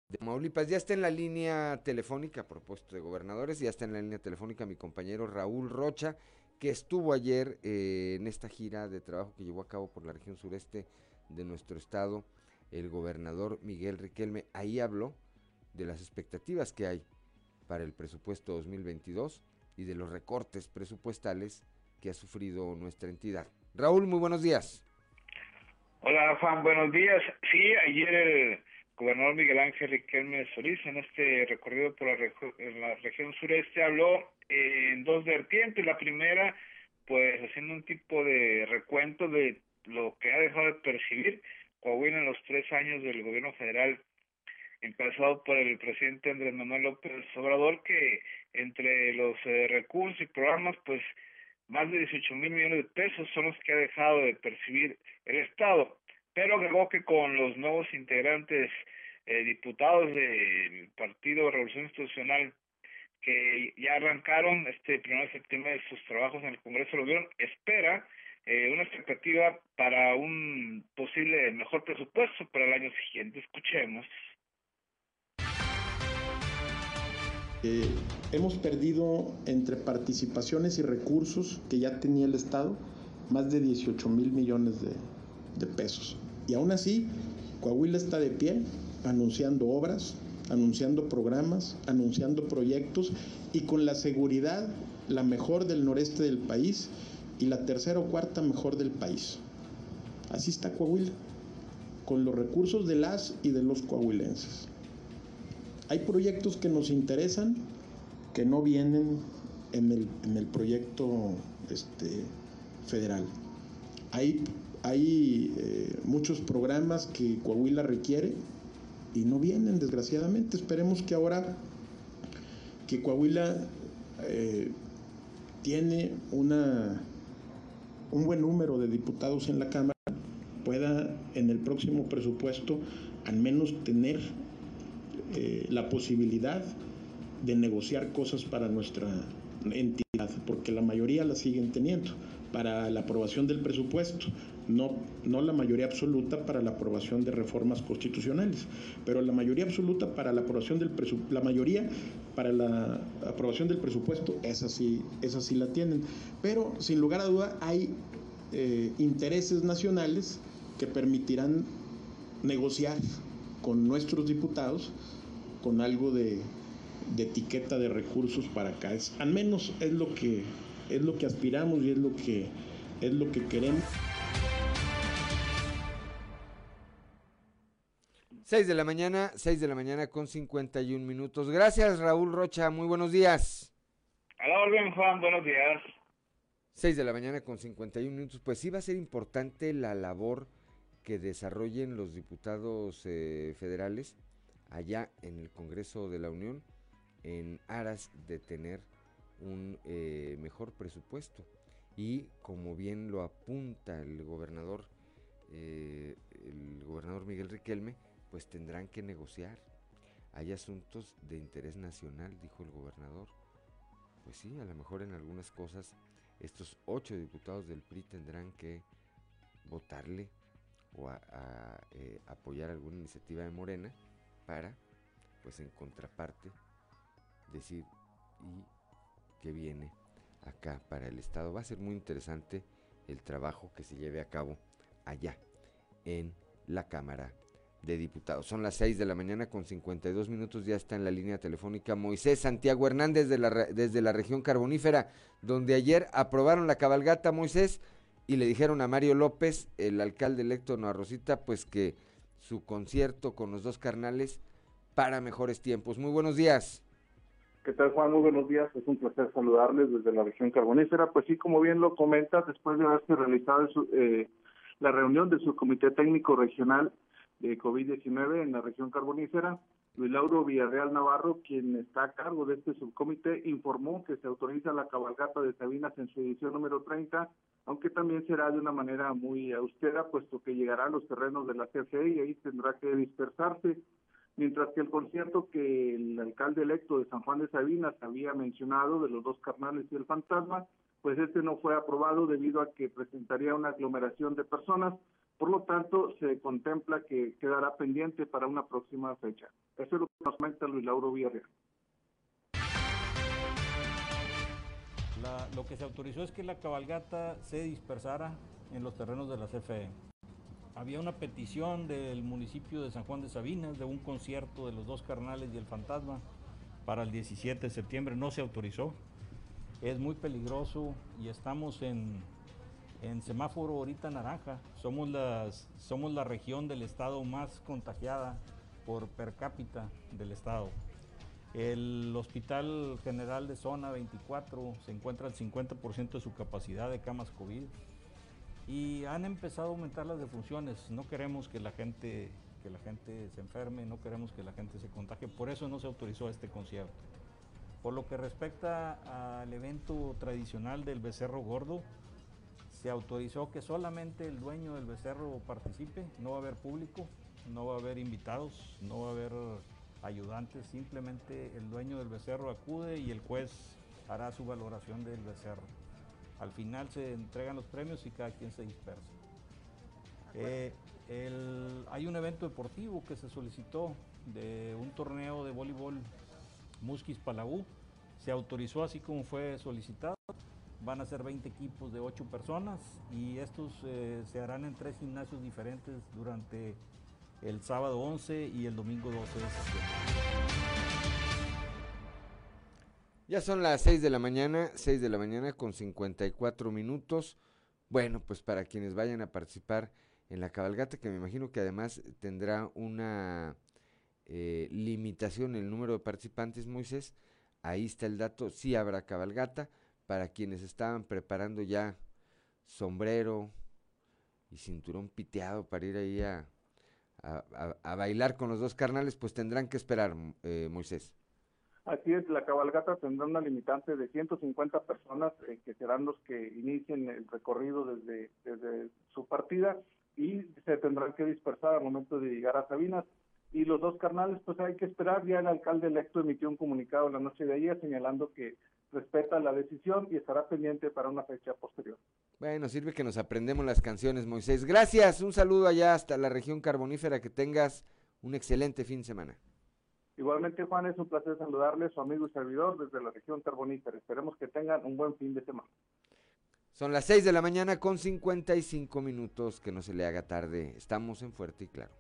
de Maulipas. Ya está en la línea telefónica, a propósito de gobernadores, ya está en la línea telefónica mi compañero Raúl Rocha, que estuvo ayer eh, en esta gira de trabajo que llevó a cabo por la región sureste de nuestro estado, el gobernador Miguel Riquelme. Ahí habló de las expectativas que hay para el presupuesto 2022 y de los recortes presupuestales que ha sufrido nuestra entidad. Raúl, muy buenos días. Hola Juan, buenos días. Sí, ayer el gobernador Miguel Ángel Riquelme Solís en este recorrido por la, en la región sureste habló en dos vertientes. La primera, pues haciendo un tipo de recuento de lo que ha dejado de percibir Coahuila en los tres años del gobierno federal empezado por el presidente Andrés Manuel López Obrador, que entre los eh, recursos y programas, pues más de 18 mil millones de pesos son los que ha dejado de percibir el Estado pero agregó que con los nuevos integrantes eh, diputados del Partido Revolución Institucional que ya arrancaron este primero de septiembre sus trabajos en el Congreso lo vieron, espera eh, una expectativa para un posible mejor presupuesto para el año siguiente. Escuchemos. Eh, hemos perdido entre participaciones y recursos que ya tenía el Estado más de 18 mil millones de, pesos. Y aún así, Coahuila está de pie, anunciando obras, anunciando programas, anunciando proyectos y con la seguridad la mejor del noreste del país y la tercera o cuarta mejor del país. Así está Coahuila, con los recursos de las y de los coahuilenses. Hay proyectos que nos interesan que no vienen en el, en el proyecto este, federal. Hay hay eh, muchos programas que Coahuila requiere y no vienen, desgraciadamente. Esperemos que ahora que Coahuila eh, tiene una, un buen número de diputados en la Cámara, pueda en el próximo presupuesto al menos tener eh, la posibilidad de negociar cosas para nuestra entidad, porque la mayoría la siguen teniendo para la aprobación del presupuesto, no, no la mayoría absoluta para la aprobación de reformas constitucionales, pero la mayoría absoluta para la aprobación del la mayoría para la aprobación del presupuesto, esa sí, esa sí la tienen. Pero sin lugar a duda hay eh, intereses nacionales que permitirán negociar con nuestros diputados con algo de, de etiqueta de recursos para acá. Es, al menos es lo que es lo que aspiramos y es lo que es lo que queremos. 6 de la mañana, 6 de la mañana con 51 minutos. Gracias, Raúl Rocha. Muy buenos días. A la orden, Juan. Buenos días. 6 de la mañana con 51 minutos. Pues sí va a ser importante la labor que desarrollen los diputados eh, federales allá en el Congreso de la Unión en aras de tener un eh, mejor presupuesto. Y como bien lo apunta el gobernador, eh, el gobernador Miguel Riquelme, pues tendrán que negociar. Hay asuntos de interés nacional, dijo el gobernador. Pues sí, a lo mejor en algunas cosas estos ocho diputados del PRI tendrán que votarle o eh, apoyar alguna iniciativa de Morena para, pues en contraparte, decir y que viene acá para el Estado. Va a ser muy interesante el trabajo que se lleve a cabo allá en la Cámara de Diputados. Son las 6 de la mañana con 52 minutos, ya está en la línea telefónica Moisés Santiago Hernández de la, desde la región carbonífera, donde ayer aprobaron la cabalgata Moisés y le dijeron a Mario López, el alcalde electo de Rosita, pues que su concierto con los dos carnales para mejores tiempos. Muy buenos días. ¿Qué tal, Juan? Muy buenos días. Es un placer saludarles desde la región carbonífera. Pues sí, como bien lo comentas, después de haberse realizado eh, la reunión de su comité técnico regional de COVID-19 en la región carbonífera, Luis Lauro Villarreal Navarro, quien está a cargo de este subcomité, informó que se autoriza la cabalgata de Sabinas en su edición número 30, aunque también será de una manera muy austera, puesto que llegará a los terrenos de la CFE y ahí tendrá que dispersarse mientras que el concierto que el alcalde electo de San Juan de Sabinas había mencionado de los dos carnales y el fantasma, pues este no fue aprobado debido a que presentaría una aglomeración de personas, por lo tanto se contempla que quedará pendiente para una próxima fecha. Eso es lo que nos comenta Luis Lauro Villarreal. lo que se autorizó es que la cabalgata se dispersara en los terrenos de la CFE había una petición del municipio de San Juan de Sabinas de un concierto de los dos carnales y el fantasma para el 17 de septiembre. No se autorizó. Es muy peligroso y estamos en, semáforo ahorita naranja. Somos, las, somos la región del estado más contagiada por per cápita del estado. El Hospital General de Zona 24 se encuentra al 50% de su capacidad de camas COVID y han empezado a aumentar las defunciones. No queremos que la gente que la gente se enferme, no queremos que la gente se contagie, por eso no se autorizó este concierto. Por lo que respecta al evento tradicional del becerro gordo, se autorizó que solamente el dueño del becerro participe, no va a haber público, no va a haber invitados, no va a haber ayudantes, simplemente el dueño del becerro acude y el juez hará su valoración del becerro. Al final se entregan los premios y cada quien se dispersa. Eh, hay un evento deportivo que se solicitó de un torneo de voleibol Musquis Palagú. Se autorizó así como fue solicitado. Van a ser 20 equipos de 8 personas y estos eh, se harán en tres gimnasios diferentes durante el sábado 11 y el domingo 12 de septiembre. Ya son las 6 de la mañana, 6 de la mañana con 54 minutos. Bueno, pues para quienes vayan a participar en la cabalgata, que me imagino que además tendrá una eh, limitación el número de participantes, Moisés, ahí está el dato, sí habrá cabalgata. Para quienes estaban preparando ya sombrero y cinturón piteado para ir ahí a, a, bailar con los dos carnales, pues tendrán que esperar, eh, Moisés. Así es, la cabalgata tendrá una limitante de 150 personas eh, que serán los que inicien el recorrido desde, desde su partida y se tendrán que dispersar al momento de llegar a Sabinas. Y los dos carnales, pues hay que esperar. Ya el alcalde electo emitió un comunicado la noche de ayer señalando que respeta la decisión y estará pendiente para una fecha posterior. Bueno, sirve que nos aprendemos las canciones, Moisés. Gracias, un saludo allá hasta la región carbonífera, que tengas un excelente fin de semana. Igualmente, Juan, es un placer saludarle, su amigo y servidor desde la región carbonífera. Esperemos que tengan un buen fin de semana. Son las 6 de la mañana con 55 minutos, que no se le haga tarde. Estamos en Fuerte y Claro.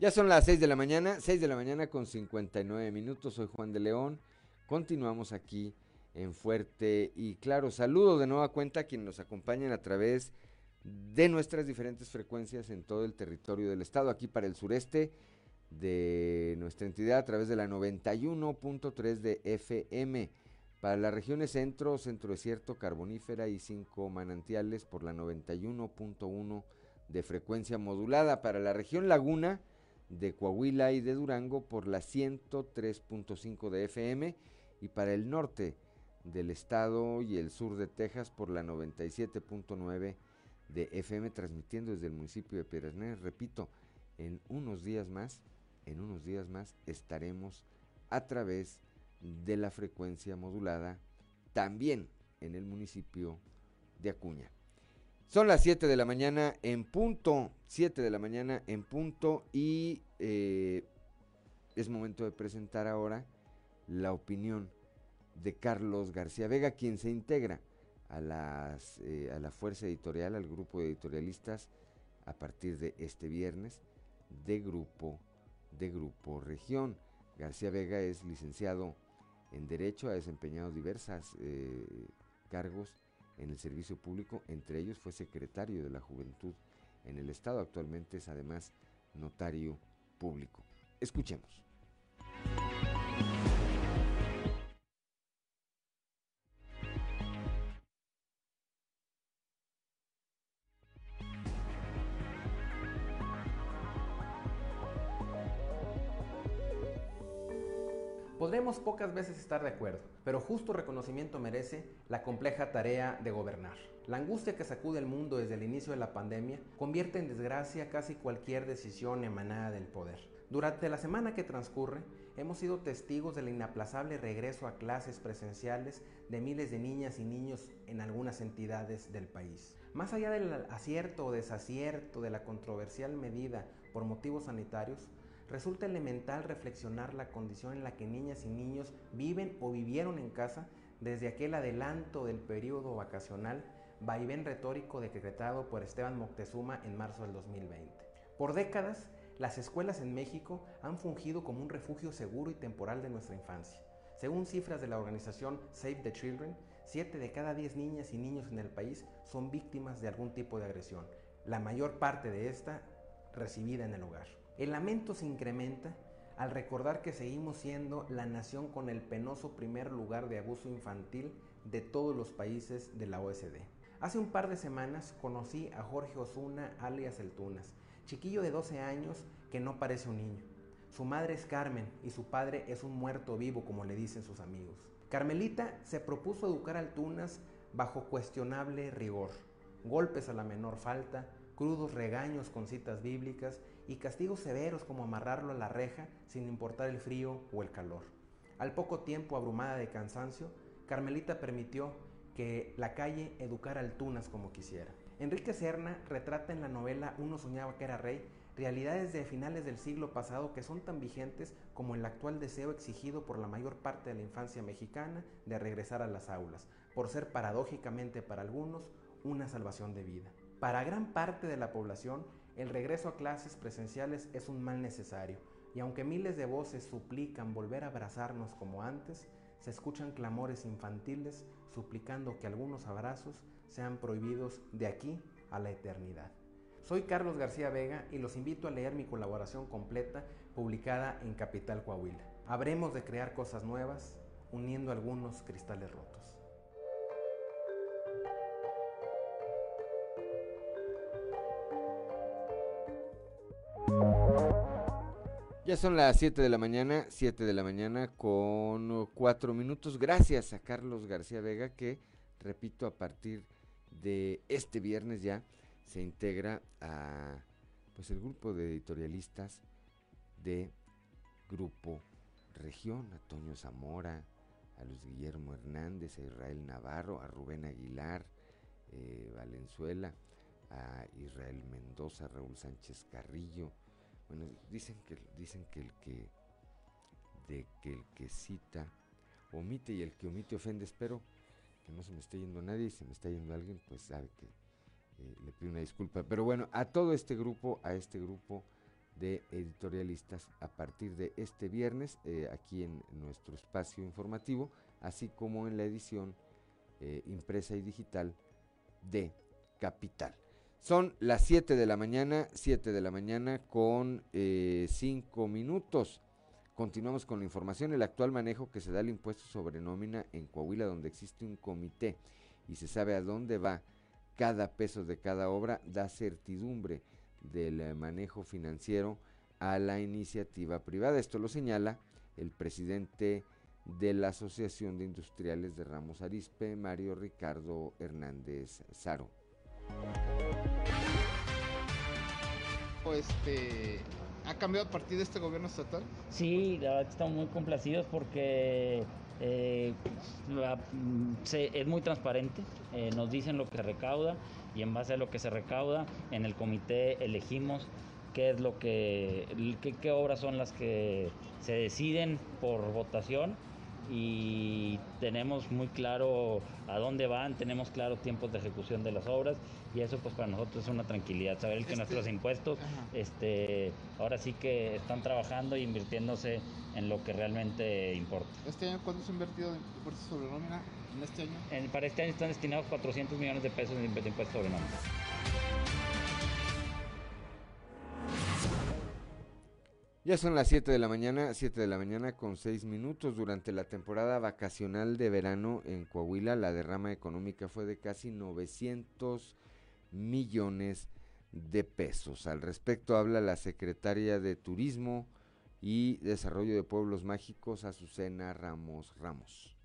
Ya son las 6 de la mañana, 6 de la mañana con 59 minutos. Soy Juan de León. Continuamos aquí en Fuerte y Claro. Saludo de nueva cuenta a quienes nos acompañan a través de nuestras diferentes frecuencias en todo el territorio del estado. Aquí para el sureste de nuestra entidad a través de la 91.3 de FM. Para las regiones centro, centro desierto, carbonífera y cinco manantiales por la 91.1 de frecuencia modulada. Para la región laguna de Coahuila y de Durango por la 103.5 de FM y para el norte del estado y el sur de Texas por la 97.9 de FM transmitiendo desde el municipio de Piedras Negras. Repito, en unos días más, en unos días más estaremos a través de la frecuencia modulada también en el municipio de Acuña. Son las 7 de la mañana en punto, 7 de la mañana en punto y eh, es momento de presentar ahora la opinión de Carlos García Vega, quien se integra a, las, eh, a la fuerza editorial, al grupo de editorialistas a partir de este viernes de grupo, de grupo región. García Vega es licenciado en Derecho, ha desempeñado diversas eh, cargos en el servicio público, entre ellos fue secretario de la Juventud en el Estado, actualmente es además notario público. Escuchemos. Pocas veces estar de acuerdo, pero justo reconocimiento merece la compleja tarea de gobernar. La angustia que sacude el mundo desde el inicio de la pandemia convierte en desgracia casi cualquier decisión emanada del poder. Durante la semana que transcurre, hemos sido testigos del inaplazable regreso a clases presenciales de miles de niñas y niños en algunas entidades del país. Más allá del acierto o desacierto de la controversial medida por motivos sanitarios, resulta elemental reflexionar la condición en la que niñas y niños viven o vivieron en casa desde aquel adelanto del periodo vacacional, vaivén retórico decretado por Esteban Moctezuma en marzo del 2020. Por décadas, las escuelas en México han fungido como un refugio seguro y temporal de nuestra infancia. Según cifras de la organización Save the Children, 7 de cada 10 niñas y niños en el país son víctimas de algún tipo de agresión, la mayor parte de esta recibida en el hogar. El lamento se incrementa al recordar que seguimos siendo la nación con el penoso primer lugar de abuso infantil de todos los países de la OSD. Hace un par de semanas conocí a Jorge Osuna alias El Tunas, chiquillo de 12 años que no parece un niño. Su madre es Carmen y su padre es un muerto vivo como le dicen sus amigos. Carmelita se propuso educar al Tunas bajo cuestionable rigor, golpes a la menor falta, crudos regaños con citas bíblicas y castigos severos como amarrarlo a la reja sin importar el frío o el calor. Al poco tiempo, abrumada de cansancio, Carmelita permitió que la calle educara al Tunas como quisiera. Enrique Serna retrata en la novela Uno soñaba que era rey realidades de finales del siglo pasado que son tan vigentes como el actual deseo exigido por la mayor parte de la infancia mexicana de regresar a las aulas, por ser paradójicamente para algunos una salvación de vida. Para gran parte de la población, el regreso a clases presenciales es un mal necesario, y aunque miles de voces suplican volver a abrazarnos como antes, se escuchan clamores infantiles suplicando que algunos abrazos sean prohibidos de aquí a la eternidad. Soy Carlos García Vega y los invito a leer mi colaboración completa publicada en Capital Coahuila. Habremos de crear cosas nuevas uniendo algunos cristales rotos. Ya son las 7 de la mañana, 7 de la mañana con 4 minutos. Gracias a Carlos García Vega que, repito, a partir de este viernes ya se integra a pues el grupo de editorialistas de Grupo Región, a Toño Zamora, a Luis Guillermo Hernández, a Israel Navarro, a Rubén Aguilar, eh, Valenzuela, a Israel Mendoza, Raúl Sánchez Carrillo, bueno, dicen que dicen que el que de que el que cita omite y el que omite ofende. Espero que no se me esté yendo nadie. Si me está yendo alguien, pues sabe que eh, le pido una disculpa. Pero bueno, a todo este grupo, a este grupo de editorialistas a partir de este viernes eh, aquí en nuestro espacio informativo, así como en la edición eh, impresa y digital de Capital. Son las 7 de la mañana, 7 de la mañana con 5 eh, minutos. Continuamos con la información. El actual manejo que se da al impuesto sobre nómina en Coahuila, donde existe un comité y se sabe a dónde va cada peso de cada obra, da certidumbre del eh, manejo financiero a la iniciativa privada. Esto lo señala el presidente de la Asociación de Industriales de Ramos Arispe, Mario Ricardo Hernández Saro. Este, ¿Ha cambiado a partir de este gobierno estatal? Sí, la verdad estamos muy complacidos porque eh, mm, es muy transparente, eh, nos dicen lo que recauda y en base a lo que se recauda en el comité elegimos qué es lo que, qué obras son las que se deciden por votación y tenemos muy claro a dónde van, tenemos claro tiempos de ejecución de las obras y eso pues para nosotros es una tranquilidad, saber que este nuestros impuestos este ahora sí que están trabajando e invirtiéndose en lo que realmente importa. ¿Este año cuánto se ha invertido en impuestos sobre nómina en este año? para este año están destinados 400 millones de pesos en impuestos sobre nómina. Ya son las 7 de la mañana, 7 de la mañana con 6 minutos. Durante la temporada vacacional de verano en Coahuila, la derrama económica fue de casi 900 millones de pesos. Al respecto habla la secretaria de Turismo y Desarrollo de Pueblos Mágicos, Azucena Ramos Ramos.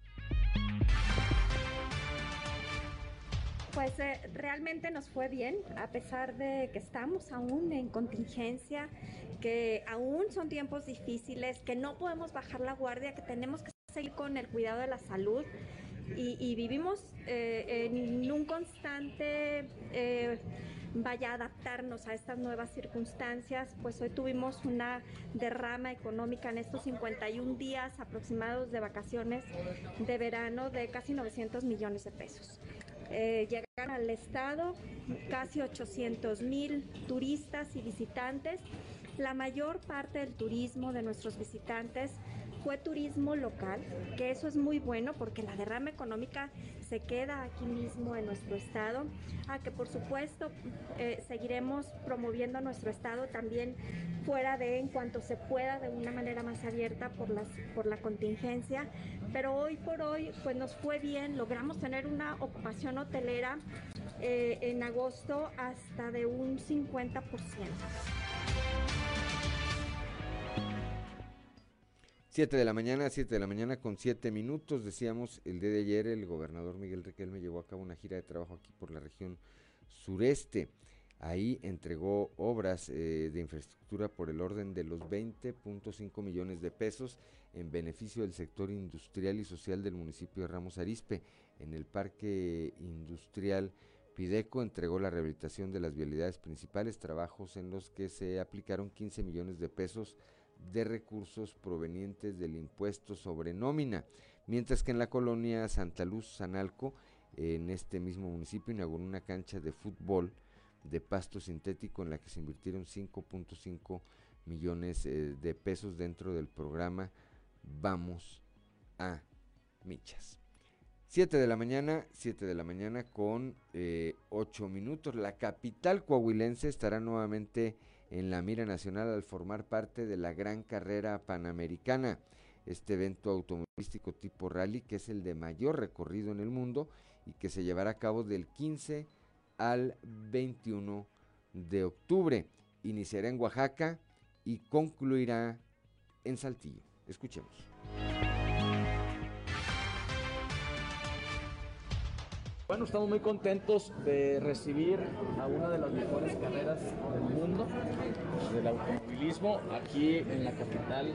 Pues eh, realmente nos fue bien, a pesar de que estamos aún en contingencia, que aún son tiempos difíciles, que no podemos bajar la guardia, que tenemos que seguir con el cuidado de la salud y, vivimos eh, en un constante... Eh, vaya a adaptarnos a estas nuevas circunstancias, pues hoy tuvimos una derrama económica en estos 51 días aproximados de vacaciones de verano de casi 900 millones de pesos. Eh, llegaron al estado casi 800 mil turistas y visitantes. La mayor parte del turismo de nuestros visitantes fue turismo local, que eso es muy bueno porque la derrama económica se queda aquí mismo en nuestro estado, a que por supuesto eh, seguiremos promoviendo nuestro estado también fuera de en cuanto se pueda de una manera más abierta por, las, por la contingencia, pero hoy por hoy pues nos fue bien, logramos tener una ocupación hotelera eh, en agosto hasta de un 50%. 7 de la mañana, 7 de la mañana con 7 minutos. Decíamos, el día de ayer el gobernador Miguel Riquelme llevó a cabo una gira de trabajo aquí por la región sureste. Ahí entregó obras eh, de infraestructura por el orden de los 20.5 millones de pesos en beneficio del sector industrial y social del municipio de Ramos Arispe. En el parque industrial Pideco entregó la rehabilitación de las vialidades principales, trabajos en los que se aplicaron 15 millones de pesos de recursos provenientes del impuesto sobre nómina, mientras que en la colonia Santa Luz Sanalco, en este mismo municipio, inauguró una cancha de fútbol de pasto sintético en la que se invirtieron 5.5 millones eh, de pesos dentro del programa Vamos a Michas. 7 de la mañana, 7 de la mañana con 8 eh, minutos. La capital coahuilense estará nuevamente en la mira nacional al formar parte de la gran carrera panamericana, este evento automovilístico tipo rally que es el de mayor recorrido en el mundo y que se llevará a cabo del 15 al 21 de octubre. Iniciará en Oaxaca y concluirá en Saltillo. Escuchemos. Bueno, estamos muy contentos de recibir a una de las mejores carreras del mundo del automovilismo aquí en la capital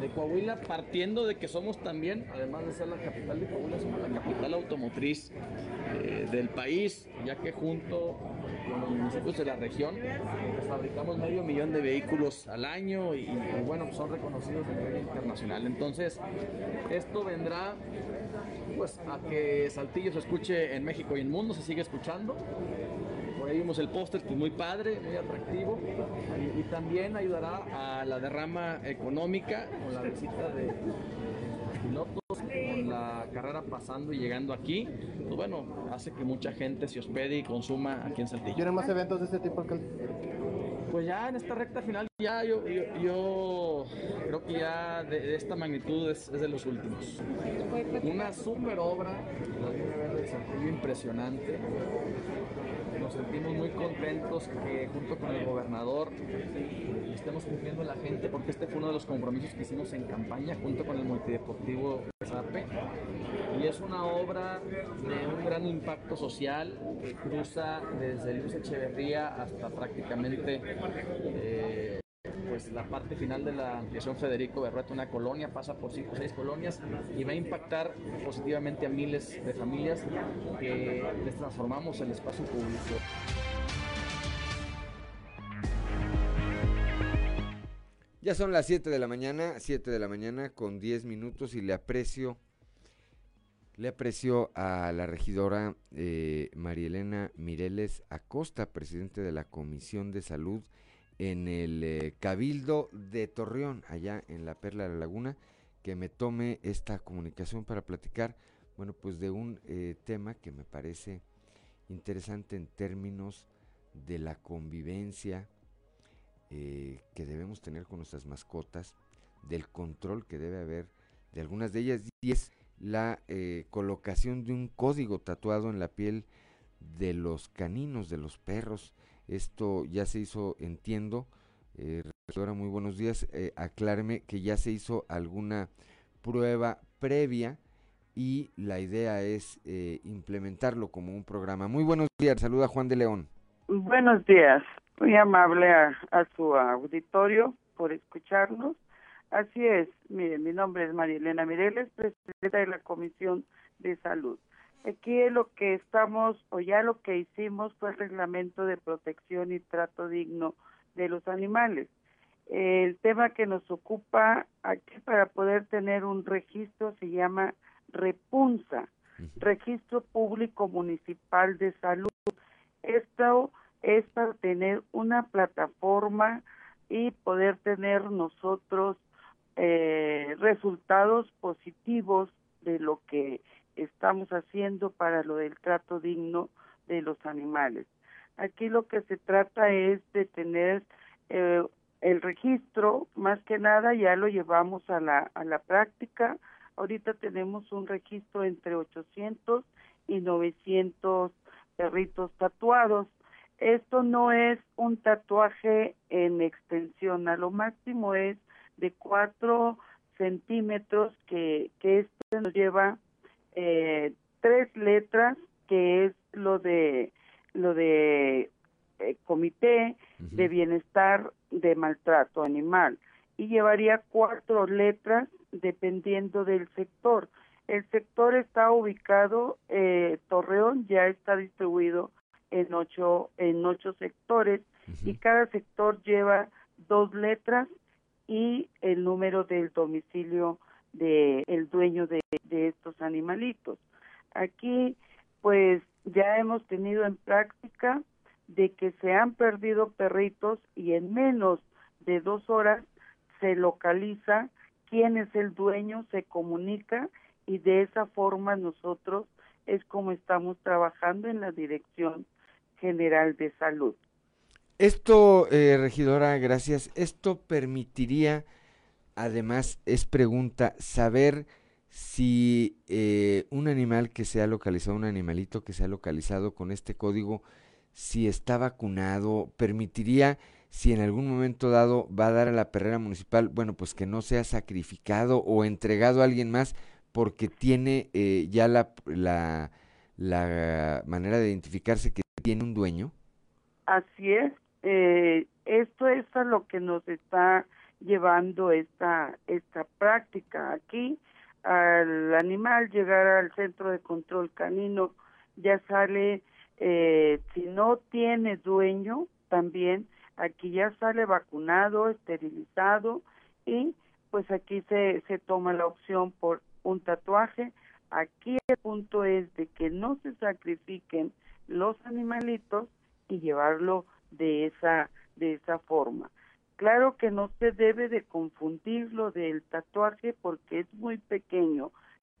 de Coahuila, partiendo de que somos también, además de ser la capital de Coahuila, somos la capital automotriz del país, ya que junto con los municipios de la región pues, fabricamos medio millón de vehículos al año y, y bueno, son reconocidos a nivel internacional. Entonces, esto vendrá pues a que Saltillo se escuche en México y en el mundo, se sigue escuchando. por ahí vimos el póster, pues muy padre, muy atractivo. Y, también ayudará a la derrama económica con la visita de, pilotos, con la carrera pasando y llegando aquí. Pues bueno, hace que mucha gente se hospede y consuma aquí en Saltillo. ¿Tienen más eventos de este tipo, alcalde? Pues ya en esta recta final, ya yo, yo, creo que ya de, esta magnitud es, de los últimos. Una super obra, la verde de Saltillo impresionante nos sentimos muy contentos que junto con el gobernador estemos cumpliendo la gente porque este fue uno de los compromisos que hicimos en campaña junto con el multideportivo SAPE y es una obra de un gran impacto social que cruza desde Luz Echeverría hasta prácticamente eh, pues la parte final de la ampliación Federico Berrueta, una colonia, pasa por cinco o seis colonias y va a impactar positivamente a miles de familias que les transformamos el espacio público. Ya son las 7 de la mañana, 7 de la mañana con 10 minutos y le aprecio, le aprecio a la regidora eh, María Elena Mireles Acosta, presidente de la Comisión de Salud en el eh, Cabildo de Torreón, allá en la Perla de la Laguna, que me tome esta comunicación para platicar, bueno, pues de un eh, tema que me parece interesante en términos de la convivencia eh, que debemos tener con nuestras mascotas, del control que debe haber de algunas de ellas, y es la colocación de un código tatuado en la piel de los caninos, de los perros, esto ya se hizo, entiendo. Eh, muy buenos días. Eh, que ya se hizo alguna prueba previa y la idea es eh, implementarlo como un programa. Muy buenos días. Saluda Juan de León. Buenos días. Muy amable a, su auditorio por escucharnos. Así es. Mire, mi nombre es María Elena Mireles, presidenta de la Comisión de Salud. Aquí lo que estamos, o ya lo que hicimos fue el reglamento de protección y trato digno de los animales. El tema que nos ocupa aquí para poder tener un registro se llama REPUNSA, Registro Público Municipal de Salud. Esto es para tener una plataforma y poder tener nosotros eh, resultados positivos de lo que estamos haciendo para lo del trato digno de los animales. Aquí lo que se trata es de tener eh, el registro, más que nada ya lo llevamos a la, a la práctica. Ahorita tenemos un registro entre 800 y 900 perritos tatuados. Esto no es un tatuaje en extensión, a lo máximo es de 4 centímetros que, que este nos lleva eh, tres letras que es lo de lo de eh, comité de bienestar de maltrato animal. Y llevaría cuatro letras dependiendo del sector. El sector está ubicado, eh, Torreón ya está distribuido en ocho, en ocho sectores y cada sector lleva dos letras y el número del domicilio de el dueño de, de estos animalitos. Aquí pues ya hemos tenido en práctica de que se han perdido perritos y en menos de dos horas se localiza quién es el dueño, se comunica y de esa forma nosotros es como estamos trabajando en la Dirección General de Salud. Esto, eh, regidora, gracias. Esto permitiría además es pregunta saber si eh, un animal que se ha localizado, un animalito que se ha localizado con este código, si está vacunado, permitiría, si en algún momento dado va a dar a la perrera municipal, bueno, pues que no sea sacrificado o entregado a alguien más porque tiene eh, ya la, la, la, manera de identificarse que tiene un dueño. Así es, eh, esto es a lo que nos está llevando esta, esta práctica. Aquí al animal llegar al centro de control canino ya sale, eh, si no tiene dueño, también aquí ya sale vacunado, esterilizado y pues aquí se, se toma la opción por un tatuaje. Aquí el punto es de que no se sacrifiquen los animalitos y llevarlo de esa de esa forma. Claro que no se debe de confundirlo del tatuaje porque es muy pequeño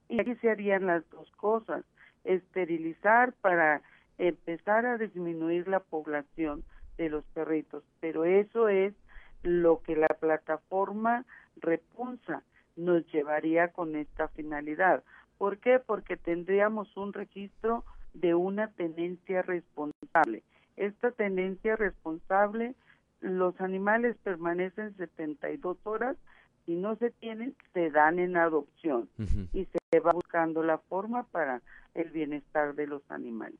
y aquí se harían las dos cosas, esterilizar para empezar a disminuir la población de los perritos, pero eso es lo que la plataforma Repunza nos llevaría con esta finalidad. ¿Por qué? Porque tendríamos un registro de una tenencia responsable. Esta tenencia responsable, los animales permanecen 72 horas y no se tienen, se dan en adopción y se va buscando la forma para el bienestar de los animales.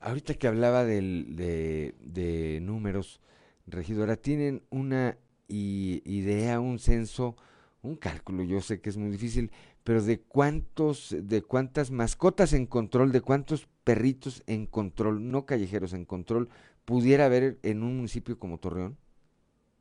Ahorita que hablaba del, de, de números, regidora, ¿tienen una idea, un censo, un cálculo? Yo sé que es muy difícil, pero de cuántos, de cuántas mascotas en control, de cuántos perritos en control, no callejeros en control, pudiera haber en un municipio como Torreón?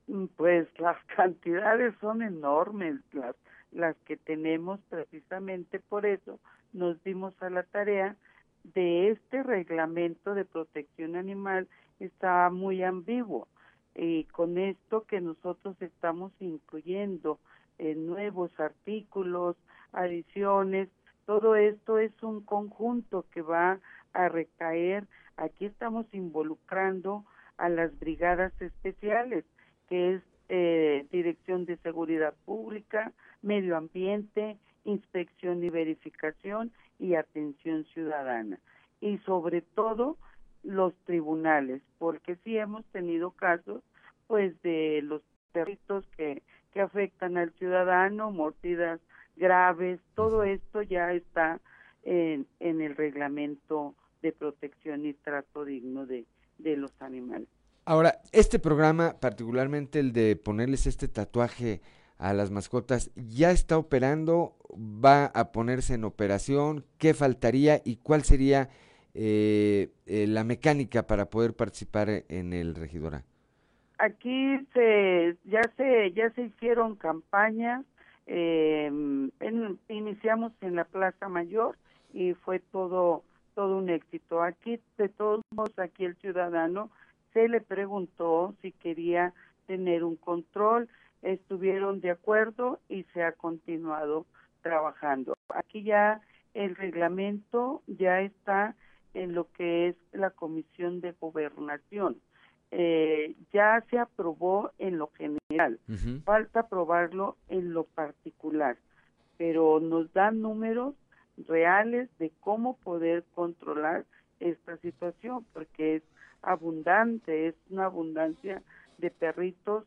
Mm, pues las cantidades son enormes, las, las que tenemos precisamente por eso nos dimos a la tarea de este reglamento de protección animal está muy ambiguo y con esto que nosotros estamos incluyendo en nuevos artículos, adiciones, todo esto es un conjunto que va a recaer, aquí estamos involucrando a las brigadas especiales, que es eh, Dirección de Seguridad Pública, Medio Ambiente, Inspección y Verificación y Atención Ciudadana. Y sobre todo los tribunales, porque sí hemos tenido casos pues de los perritos que, que afectan al ciudadano, mordidas graves, todo esto ya está en, en el reglamento de protección y trato digno de, de los animales. Ahora, este programa, particularmente el de ponerles este tatuaje a las mascotas, ¿ya está operando? ¿Va a ponerse en operación? ¿Qué faltaría y cuál sería eh, eh, la mecánica para poder participar en el regidora? Aquí se ya se ya se hicieron campañas, eh, iniciamos en la Plaza Mayor y fue todo todo un éxito. Aquí de todos modos aquí el ciudadano se le preguntó si quería tener un control, estuvieron de acuerdo y se ha continuado trabajando. Aquí ya el reglamento ya está en lo que es la Comisión de Gobernación. Eh, ya se aprobó en lo general, falta aprobarlo en lo particular, pero nos dan números reales de cómo poder controlar esta situación, porque es abundante, es una abundancia de perritos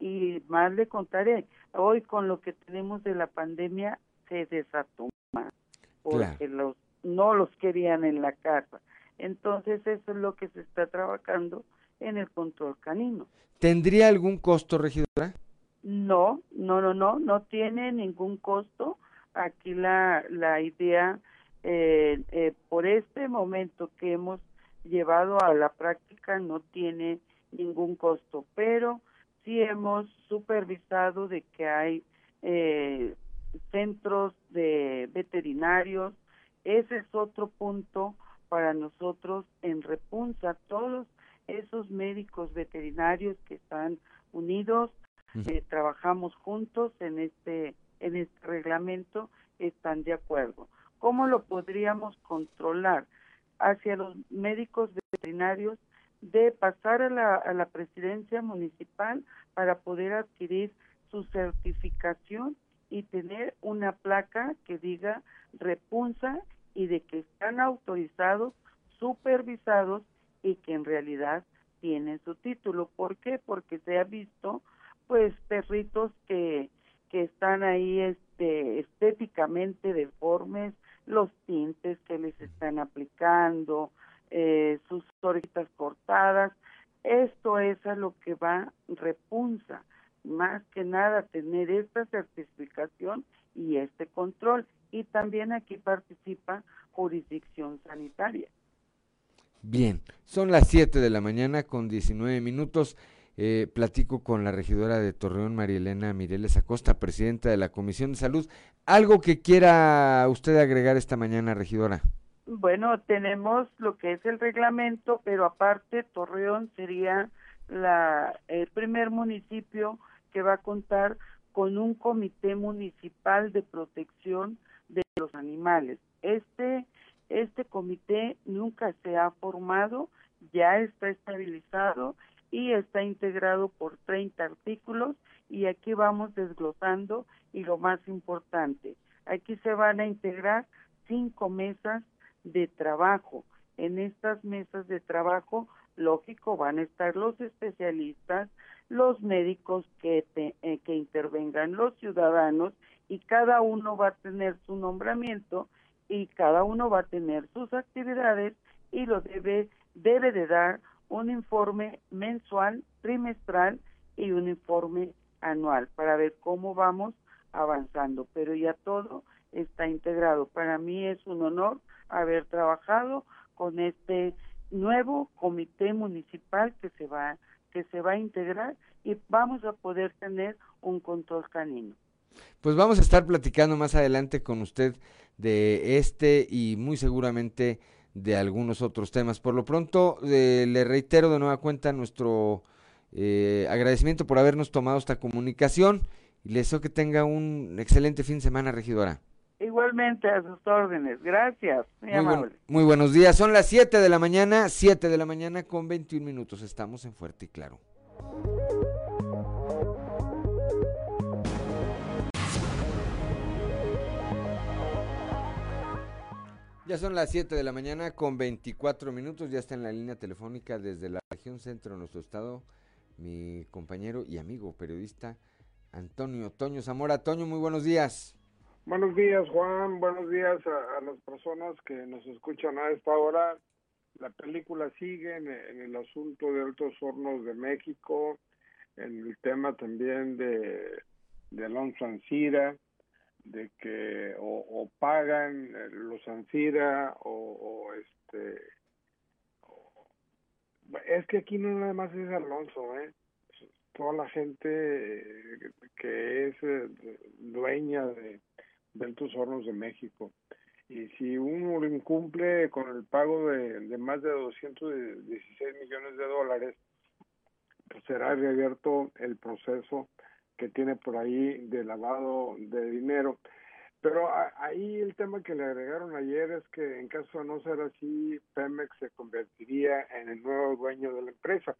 y más le contaré, hoy con lo que tenemos de la pandemia se desató más, porque los no los querían en la casa. Entonces eso es lo que se está trabajando en el control canino. ¿Tendría algún costo, regidora? No, no, no, no, no tiene ningún costo. Aquí la, la idea, eh, eh, por este momento que hemos llevado a la práctica, no tiene ningún costo, pero sí hemos supervisado de que hay eh, centros de veterinarios. Ese es otro punto para nosotros en Repunza. Todos esos médicos veterinarios que están unidos, eh, trabajamos juntos en este en este reglamento, están de acuerdo. ¿Cómo lo podríamos controlar? Hacia los médicos veterinarios de pasar a la, a la presidencia municipal para poder adquirir su certificación y tener una placa que diga repunza y de que están autorizados, supervisados y que en realidad tienen su título. ¿Por qué? Porque se ha visto pues perritos que, que están ahí este estéticamente deformes, los tintes que les están aplicando, eh, sus orejitas cortadas, esto es a lo que va repunza, más que nada tener esta certificación y este control. Y también aquí participa jurisdicción sanitaria. Bien, son las 7 de la mañana con 19 minutos. Eh, platico con la regidora de Torreón, María Elena Mireles Acosta, presidenta de la Comisión de Salud. ¿Algo que quiera usted agregar esta mañana, regidora? Bueno, tenemos lo que es el reglamento, pero aparte Torreón sería la, el primer municipio que va a contar con un comité municipal de protección de los animales. Este, este comité nunca se ha formado, ya está estabilizado y está integrado por 30 artículos y aquí vamos desglosando y lo más importante, aquí se van a integrar cinco mesas de trabajo. En estas mesas de trabajo, lógico, van a estar los especialistas, los médicos que, eh, que intervengan, los ciudadanos, y cada uno va a tener su nombramiento y cada uno va a tener sus actividades y lo debe, debe de dar un informe mensual, trimestral y un informe anual para ver cómo vamos avanzando. Pero ya todo está integrado. Para mí es un honor haber trabajado con este nuevo comité municipal que se va que se va a integrar y vamos a poder tener un control canino. Pues vamos a estar platicando más adelante con usted de este y muy seguramente de algunos otros temas. Por lo pronto, eh, le reitero de nueva cuenta nuestro eh, agradecimiento por habernos tomado esta comunicación y les deseo que tenga un excelente fin de semana, regidora. Igualmente a sus órdenes, gracias. Muy, amable. muy buenos días, son las 7 de la mañana, 7 de la mañana con 21 minutos, estamos en Fuerte y Claro. Ya son las 7 de la mañana con 24 minutos, ya está en la línea telefónica desde la región centro de nuestro estado mi compañero y amigo periodista Antonio Toño Zamora. Toño, muy buenos días. Buenos días, Juan. Buenos días a, las personas que nos escuchan a esta hora. La película sigue en, el asunto de Altos Hornos de México, en el tema también de, de Alonso Ancira, de que o, pagan los Ancira o, este es que aquí no nada más es Alonso, ¿eh? toda la gente que es eh, dueña de, Altos Hornos de México. Y si uno incumple con el pago de, de más de 216 millones de dólares, pues será reabierto el proceso que tiene por ahí de lavado de dinero. Pero ahí el tema que le agregaron ayer es que en caso de no ser así, Pemex se convertiría en el nuevo dueño de la empresa.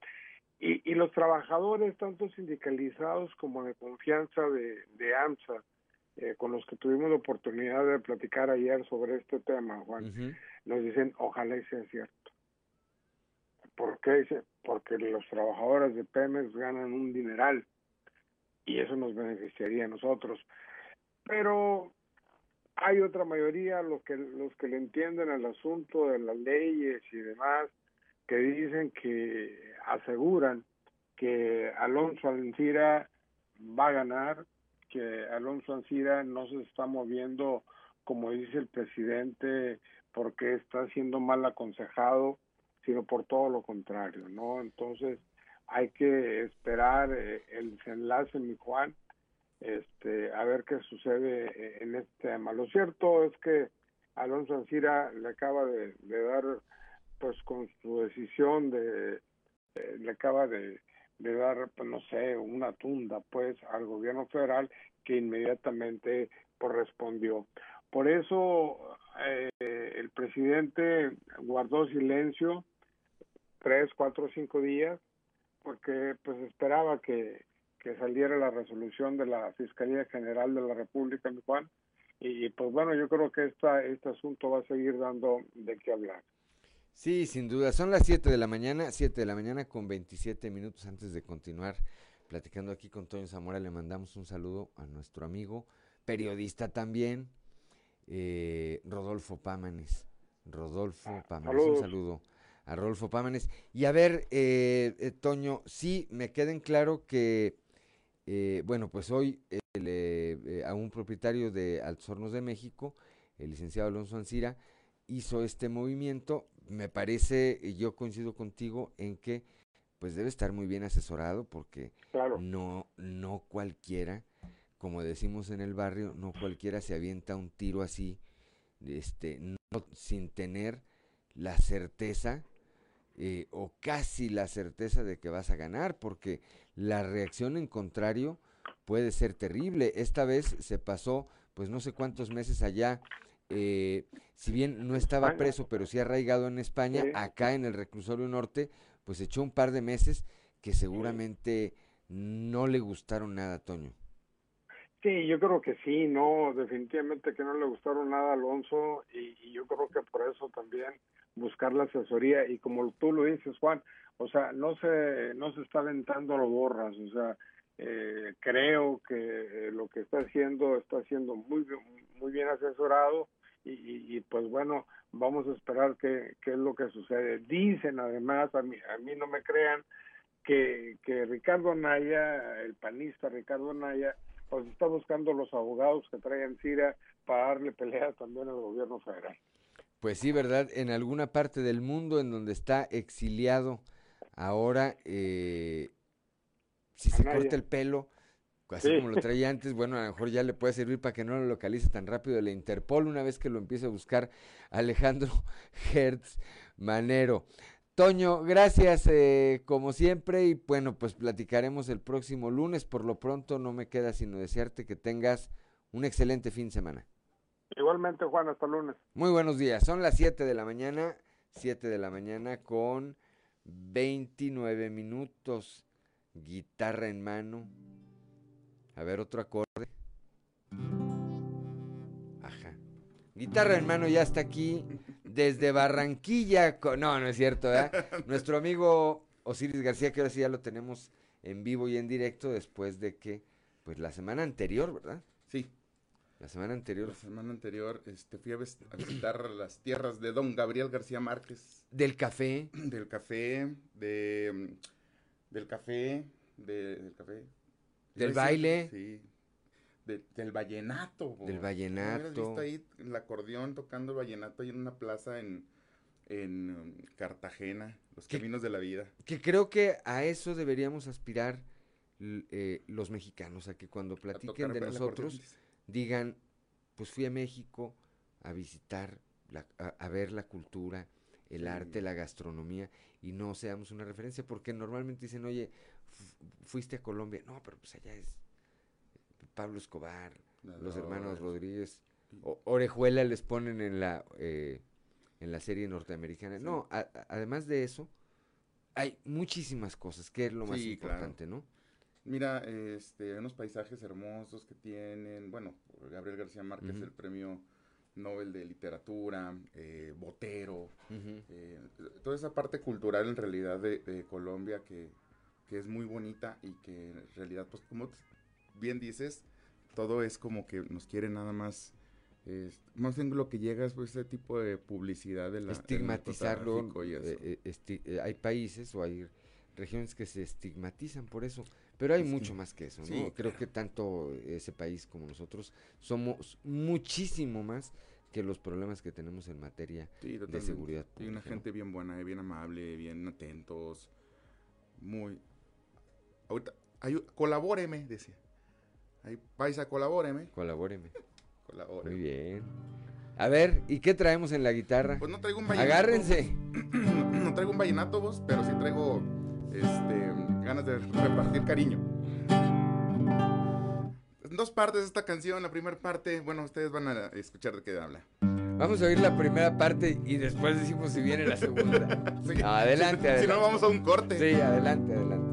Y, y los trabajadores, tanto sindicalizados como de confianza de, de AMSA, eh, con los que tuvimos la oportunidad de platicar ayer sobre este tema, Juan, nos dicen, ojalá y sea cierto. ¿Por qué? Porque los trabajadores de Pemex ganan un dineral y eso nos beneficiaría a nosotros. Pero hay otra mayoría, los que, los que le entienden el asunto de las leyes y demás, que dicen que aseguran que Alonso Ancira va a ganar, que Alonso Ancira no se está moviendo como dice el presidente porque está siendo mal aconsejado, sino por todo lo contrario, ¿no? Entonces hay que esperar eh, el desenlace, mi Juan, este, a ver qué sucede eh, en este tema. Lo cierto es que Alonso Ancira le acaba de, dar, pues con su decisión de, eh, le acaba de, dar, pues no sé, una tunda, pues, al gobierno federal que inmediatamente correspondió. Por eso eh, el presidente guardó silencio tres, cuatro, cinco días, porque pues esperaba que que saliera la resolución de la Fiscalía General de la República, mi Juan. Y pues bueno, yo creo que esta, este asunto va a seguir dando de qué hablar. Sí, sin duda. Son las 7 de la mañana, 7 de la mañana con 27 minutos antes de continuar platicando aquí con Toño Zamora. Le mandamos un saludo a nuestro amigo, periodista también, eh, Rodolfo Pámanes. Rodolfo ah, Pámanes, un saludo a Rodolfo Pámanes. Y a ver, eh, eh, Toño, sí, me queden claro que eh, bueno, pues hoy eh, a un propietario de Altos Hornos de México, el licenciado Alonso Ancira, hizo este movimiento. Me parece, y yo coincido contigo en que pues debe estar muy bien asesorado porque no, no cualquiera, como decimos en el barrio, no cualquiera se avienta un tiro así este, no, sin tener la certeza eh, o casi la certeza de que vas a ganar, porque la reacción en contrario puede ser terrible. Esta vez se pasó, pues no sé cuántos meses allá, eh, si bien no estaba preso, pero sí arraigado en España, acá en el reclusorio norte, pues echó un par de meses que seguramente no le gustaron nada, Toño. Sí, yo creo que sí, no, definitivamente que no le gustaron nada a Alonso y, y, yo creo que por eso también buscar la asesoría y como tú lo dices, Juan, o sea, no se no se está aventando lo borras, o sea, eh, creo que lo que está haciendo está siendo muy muy bien asesorado y, y, pues bueno, vamos a esperar qué, qué es lo que sucede. Dicen además, a mí, a mí no me crean, que, que Ricardo Naya, el panista Ricardo Naya, pues está buscando los abogados que traigan Siria para darle pelea también al gobierno federal. Pues sí, ¿verdad? En alguna parte del mundo en donde está exiliado ahora, eh, si se corta el pelo, así como lo traía antes, bueno, a lo mejor ya le puede servir para que no lo localice tan rápido la Interpol una vez que lo empiece a buscar Alejandro Hertz Manero. Toño, gracias eh, como siempre y bueno, pues platicaremos el próximo lunes. Por lo pronto no me queda sino desearte que tengas un excelente fin de semana. Igualmente, Juan, hasta lunes. Muy buenos días. Son las 7 de la mañana, 7 de la mañana con 29 minutos. Guitarra en mano. A ver, otro acorde. Ajá. Guitarra en mano ya está aquí desde Barranquilla. No, no es cierto, Nuestro amigo Osiris García, que ahora sí ya lo tenemos en vivo y en directo después de que, pues la semana anterior, ¿verdad? Sí. La semana anterior. La semana anterior este, fui a, visitar las tierras de don Gabriel García Márquez. Del café. Del café, de, del café, del café. Del baile. Sí, del vallenato. Del vallenato. visto ahí el acordeón tocando el vallenato ahí en una plaza en, en um, Cartagena, los caminos de la vida. Que creo que a eso deberíamos aspirar eh, los mexicanos, a que cuando platiquen de nosotros digan, pues fui a México a visitar, a, ver la cultura, el arte, la gastronomía, y no seamos una referencia, porque normalmente dicen, oye, fuiste a Colombia, no, pero pues allá es Pablo Escobar, los hermanos Rodríguez, Orejuela les ponen en la eh, en la serie norteamericana. No, además de eso, hay muchísimas cosas, que es lo más importante, ¿no? Mira, este, unos paisajes hermosos que tienen, bueno, Gabriel García Márquez, el premio Nobel de Literatura, eh, Botero, eh, toda esa parte cultural en realidad de, de Colombia que, que, es muy bonita y que en realidad, pues como bien dices, todo es como que nos quiere nada más más bien lo que llega es pues, ese tipo de publicidad de la estigmatizarlo eh, eh, hay países o hay regiones que se estigmatizan por eso pero hay mucho más que eso no creo que tanto ese país como nosotros somos muchísimo más que los problemas que tenemos en materia de seguridad y una gente bien buena bien amable bien atentos muy ahorita colabóreme decía Ahí, paisa, colabóreme. Colabóreme. Muy bien. A ver, ¿y qué traemos en la guitarra? Pues no traigo un vallenato. Agárrense. no traigo un vallenato vos, pero sí traigo este, ganas de repartir cariño. En dos partes esta canción. La primera parte, bueno, ustedes van a escuchar de qué habla. Vamos a oír la primera parte y después decimos si viene la segunda. adelante, adelante. Si no, vamos a un corte. Sí, adelante, adelante.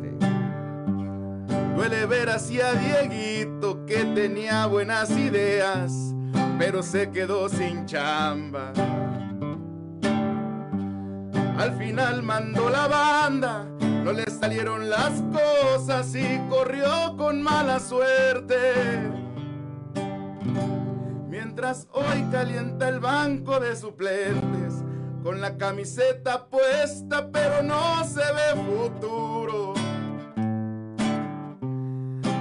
Duele ver hacia Dieguito que tenía buenas ideas, pero se quedó sin chamba. Al final mandó la banda, no le salieron las cosas y corrió con mala suerte. Mientras hoy calienta el banco de suplentes, con la camiseta puesta, pero no se ve futuro.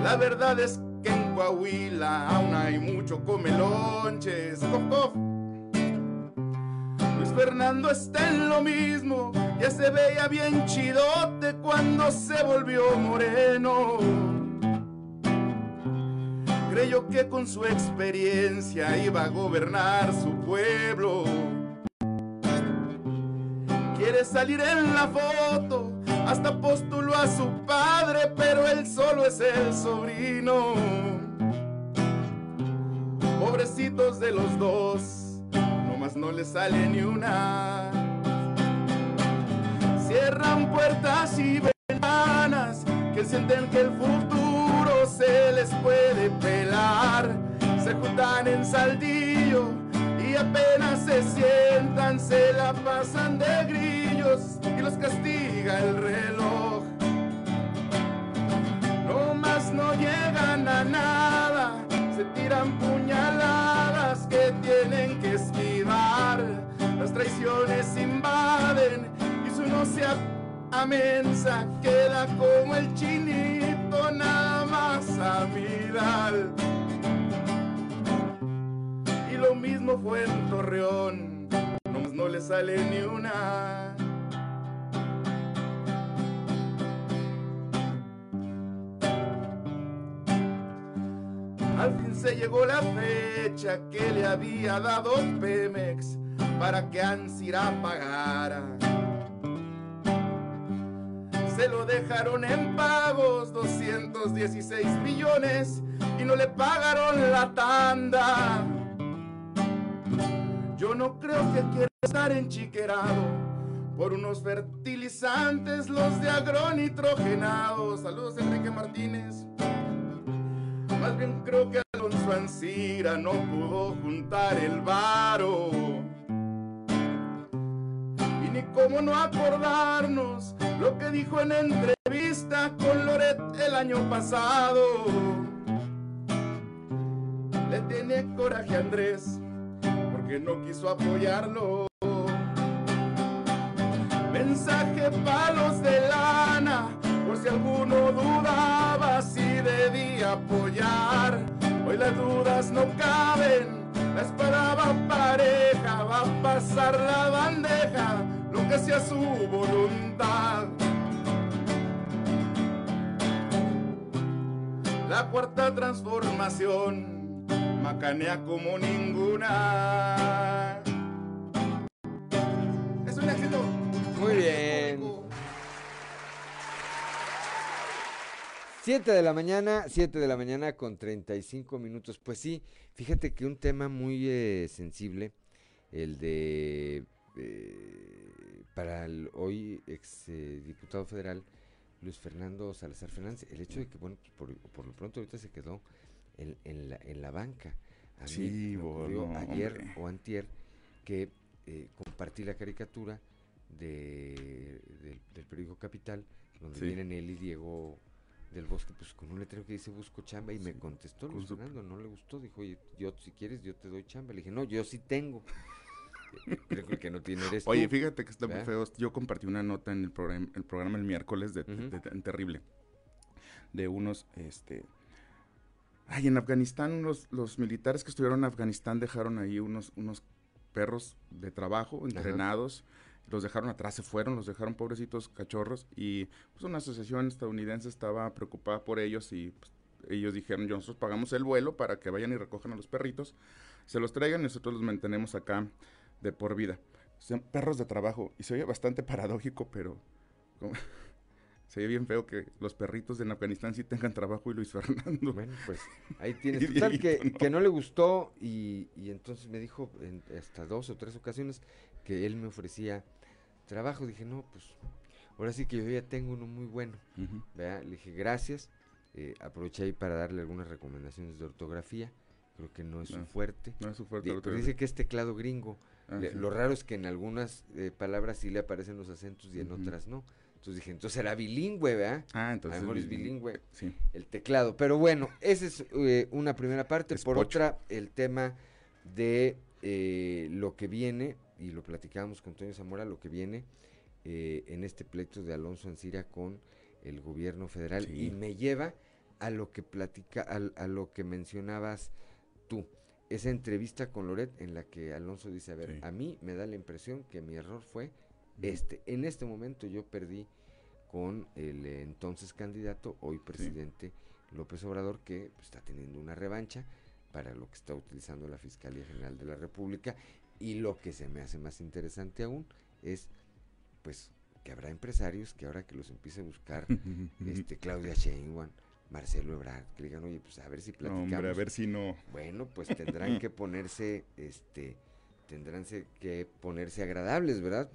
La verdad es que en Coahuila aún hay mucho comelonches. Fernando está en lo mismo, ya se veía bien chidote cuando se volvió moreno. creyó que con su experiencia iba a gobernar su pueblo. Quiere salir en la foto, hasta postuló a su padre, pero él solo es el sobrino. Pobrecitos de los dos, nomás no le sale ni una. Cierran puertas y ventanas que sienten que el futuro se les puede pelar. Se juntan en saldillo y apenas se sientan, se la pasan de grillos y los castiga el reloj. No más no llegan a nada, se tiran puñaladas traiciones invaden y su no se amensa queda como el chinito nada más a mirar. Y lo mismo fue en Torreón, nomás no le sale ni una. Al fin se llegó la fecha que le había dado Pemex para que Ansira pagara. Se lo dejaron en pagos 216 millones y no le pagaron la tanda. Yo no creo que quiera estar enchiquerado por unos fertilizantes, los de agronitrogenados. Saludos, Enrique Martínez. Más bien creo que Alonso Ancira no pudo juntar el varo. Ni cómo no acordarnos lo que dijo en entrevista con Loret el año pasado. Le tiene coraje a Andrés porque no quiso apoyarlo. Mensaje palos de lana, por si alguno dudaba si debía apoyar. Hoy las dudas no caben, la esperaba pareja, va a pasar la bandeja, lo que sea su voluntad. La cuarta transformación, macanea como ninguna. Es un éxito. Muy bien. 7 de la mañana, 7 de la mañana con 35 minutos. Pues sí, fíjate que un tema muy eh, sensible, el de, eh, para el hoy ex eh, diputado federal, Luis Fernando Salazar Fernández, el hecho de que, bueno, por, por lo pronto ahorita se quedó en, en, la, en la banca. A mí Sí, me ocurrió bueno, ayer hombre. o antier que eh, compartí la caricatura de, del- del periódico Capital, donde Sí. vienen él y Diego del Bosque, pues con un letrero que dice busco chamba y me contestó Luis Fernando, no le gustó, dijo, oye, yo si quieres yo te doy chamba. Le dije, no, yo sí tengo. Creo que no tiene eres Oye, tú, fíjate que está muy feo. Yo compartí una nota en el programa, el programa el miércoles de, de- de- en terrible. De unos, este... Ay, en Afganistán, los, los militares que estuvieron en Afganistán dejaron ahí unos, unos perros de trabajo entrenados. Los dejaron atrás, se fueron, los dejaron pobrecitos cachorros. Y pues una asociación estadounidense estaba preocupada por ellos y pues, ellos dijeron, "Yo, nosotros pagamos el vuelo para que vayan y recojan a los perritos, se los traigan y nosotros los mantenemos acá de por vida. Son perros de trabajo y se oye bastante paradójico, pero se oye bien feo que los perritos en Afganistán sí tengan trabajo y Luis Fernando. Bueno, pues ahí tienes. Total, que, ¿no? que no le gustó y, y entonces me dijo en hasta dos o tres ocasiones que él me ofrecía trabajo. Dije, no, pues ahora sí que yo ya tengo uno muy bueno. ¿verdad? Le dije, gracias. Eh, aproveché ahí para darle algunas recomendaciones de ortografía. Creo que no es su No, fuerte. no es su fuerte la pero dice que es teclado gringo. Le-. Lo raro es que en algunas eh, palabras sí le aparecen los acentos y en otras no. Entonces dije, entonces era bilingüe, ¿verdad? Ah, A entonces mejor es bilingüe, sí. el teclado. Pero bueno, esa es eh, una primera parte. Es Por pocho. otra, el tema de eh, lo que viene, y lo platicábamos con Toño Zamora, lo que viene eh, en este pleito de Alonso Ancira con el gobierno federal. Sí. Y me lleva a lo que platica, al- a, lo que mencionabas tú. Esa entrevista con Loret en la que Alonso dice, a ver, Sí. a mí me da la impresión que mi error fue este. En este momento yo perdí con el entonces candidato, hoy presidente López Obrador que pues, está teniendo una revancha para lo que está utilizando la Fiscalía General de la República y lo que se me hace más interesante aún es pues que habrá empresarios que ahora que los empiece a buscar este Claudia Sheinbaum, Marcelo Ebrard, que digan, "Oye, pues a ver si platicamos." hombre, a ver si no. Bueno, pues tendrán que ponerse este tendrán que ponerse agradables, ¿verdad?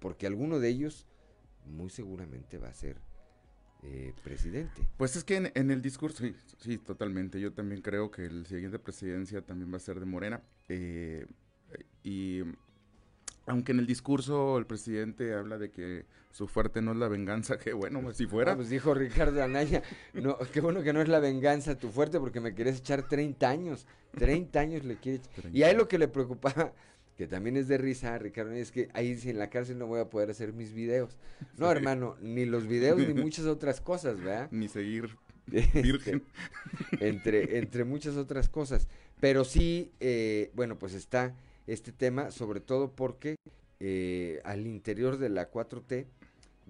Porque alguno de ellos muy seguramente va a ser eh, presidente. Pues es que en, en, el discurso, sí, sí, totalmente. Yo también creo que el siguiente presidencia también va a ser de Morena. Eh, y aunque en el discurso el presidente habla de que su fuerte no es la venganza, que bueno, si fuera. Ah, pues dijo Ricardo Anaya, no, qué bueno que no es la venganza tu fuerte porque me quieres echar 30 años, 30 años le quieres Y ahí lo que le preocupaba, que también es de risa, Ricardo, es que ahí en la cárcel no voy a poder hacer mis videos. No, hermano, ni los videos ni muchas otras cosas, ¿verdad? Ni seguir este, virgen. entre, entre muchas otras cosas. Pero sí, eh, bueno, pues está este tema, sobre todo porque eh, al interior de la 4T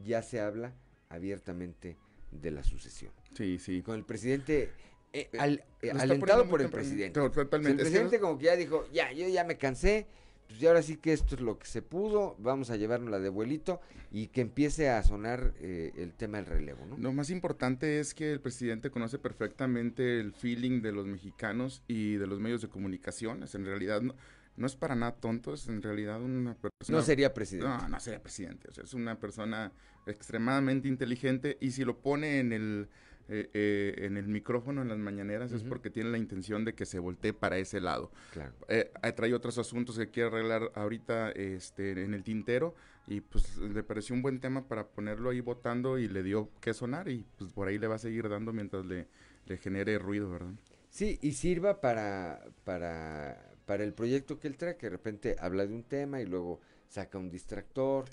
ya se habla abiertamente de la sucesión. Sí, sí. Con el presidente eh, eh, alentado por el presidente. Totalmente. el presidente como que ya dijo, ya, yo ya me cansé, pues ya ahora sí que esto es lo que se pudo, vamos a llevárnosla de vuelito y que empiece a sonar el tema del relevo, ¿no? Lo más importante es que el presidente conoce perfectamente el feeling de los mexicanos y de los medios de comunicación. en realidad no, no es para nada tonto, es en realidad una persona... No sería presidente. No, no sería presidente, o sea, es una persona extremadamente inteligente y si lo pone en el, eh, eh, en el micrófono en las mañaneras es porque tiene la intención de que se voltee para ese lado. Claro. Eh, trae otros asuntos que quiere arreglar ahorita este, en el tintero y pues le pareció un buen tema para ponerlo ahí votando y le dio que sonar y pues por ahí le va a seguir dando mientras le, le genere ruido, ¿verdad? Sí, y sirva para, para para el proyecto que él trae, que de repente habla de un tema y luego saca un distractor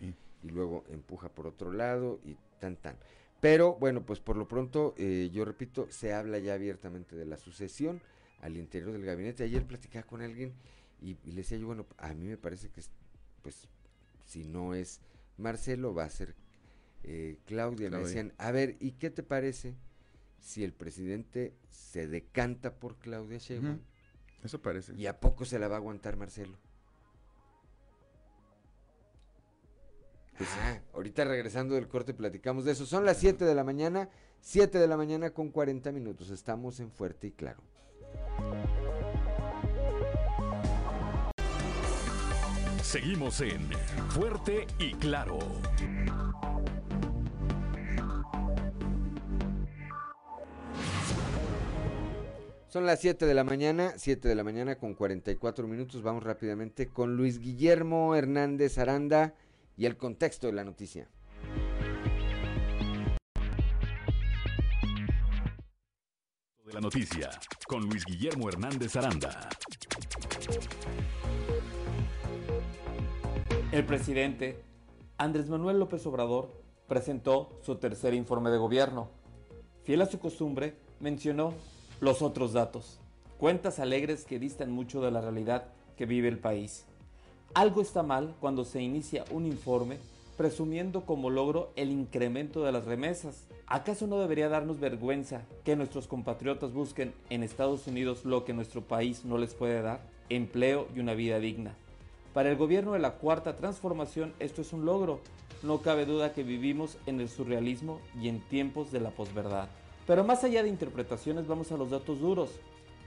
y luego empuja por otro lado y tan tan. Pero bueno, pues por lo pronto, eh, yo repito, se habla ya abiertamente de la sucesión al interior del gabinete. Ayer platicaba con alguien y, le decía yo, bueno, a mí me parece que, pues, si no es Marcelo, va a ser eh, Claudia. Me decían, a ver, ¿y qué te parece si el presidente se decanta por Claudia Sheinbaum? Eso parece. ¿Y a poco se la va a aguantar Marcelo? Pues, ah, ahorita regresando del corte platicamos de eso. Son las 7 de la mañana, 7 de la mañana con 40 minutos. Estamos en Fuerte y Claro. Seguimos en Fuerte y Claro. Son las 7 de la mañana, 7 de la mañana con 44 minutos. Vamos rápidamente con Luis Guillermo Hernández Aranda y el contexto de la noticia. De la noticia con Luis Guillermo Hernández Aranda. El presidente Andrés Manuel López Obrador presentó su tercer informe de gobierno. Fiel a su costumbre, mencionó los otros datos. Cuentas alegres que distan mucho de la realidad que vive el país. Algo está mal cuando se inicia un informe presumiendo como logro el incremento de las remesas. ¿Acaso no debería darnos vergüenza que nuestros compatriotas busquen en Estados Unidos lo que nuestro país no les puede dar? Empleo y una vida digna. Para el gobierno de la Cuarta Transformación esto es un logro. No cabe duda que vivimos en el surrealismo y en tiempos de la posverdad. Pero más allá de interpretaciones vamos a los datos duros,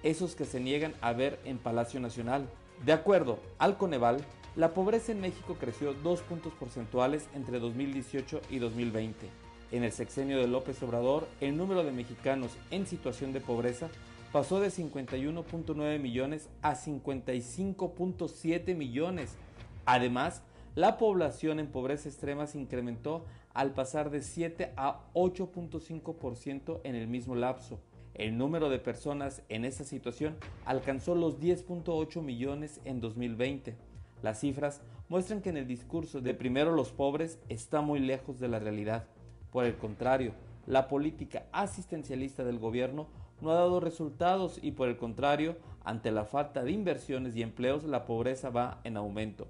esos que se niegan a ver en Palacio Nacional. De acuerdo al Coneval, la pobreza en México creció dos puntos porcentuales entre 2018 y 2020. En el sexenio de López Obrador, el número de mexicanos en situación de pobreza pasó de 51.9 millones a 55.7 millones. Además, la población en pobreza extrema se incrementó al pasar de 7 a 8.5% en el mismo lapso. El número de personas en esta situación alcanzó los 10.8 millones en 2020. Las cifras muestran que en el discurso de primero los pobres está muy lejos de la realidad. Por el contrario, la política asistencialista del gobierno no ha dado resultados y por el contrario, ante la falta de inversiones y empleos, la pobreza va en aumento.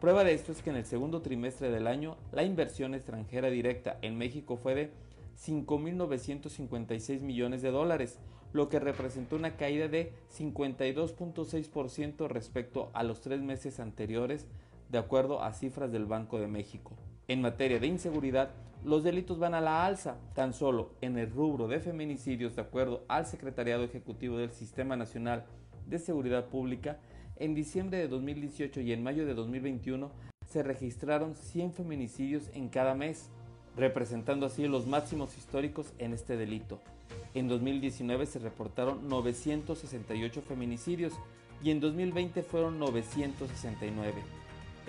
Prueba de esto es que en el segundo trimestre del año la inversión extranjera directa en México fue de 5.956 millones de dólares, lo que representó una caída de 52.6% respecto a los tres meses anteriores, de acuerdo a cifras del Banco de México. En materia de inseguridad, los delitos van a la alza. Tan solo en el rubro de feminicidios, de acuerdo al Secretariado Ejecutivo del Sistema Nacional de Seguridad Pública, en diciembre de 2018 y en mayo de 2021 se registraron 100 feminicidios en cada mes, representando así los máximos históricos en este delito. En 2019 se reportaron 968 feminicidios y en 2020 fueron 969.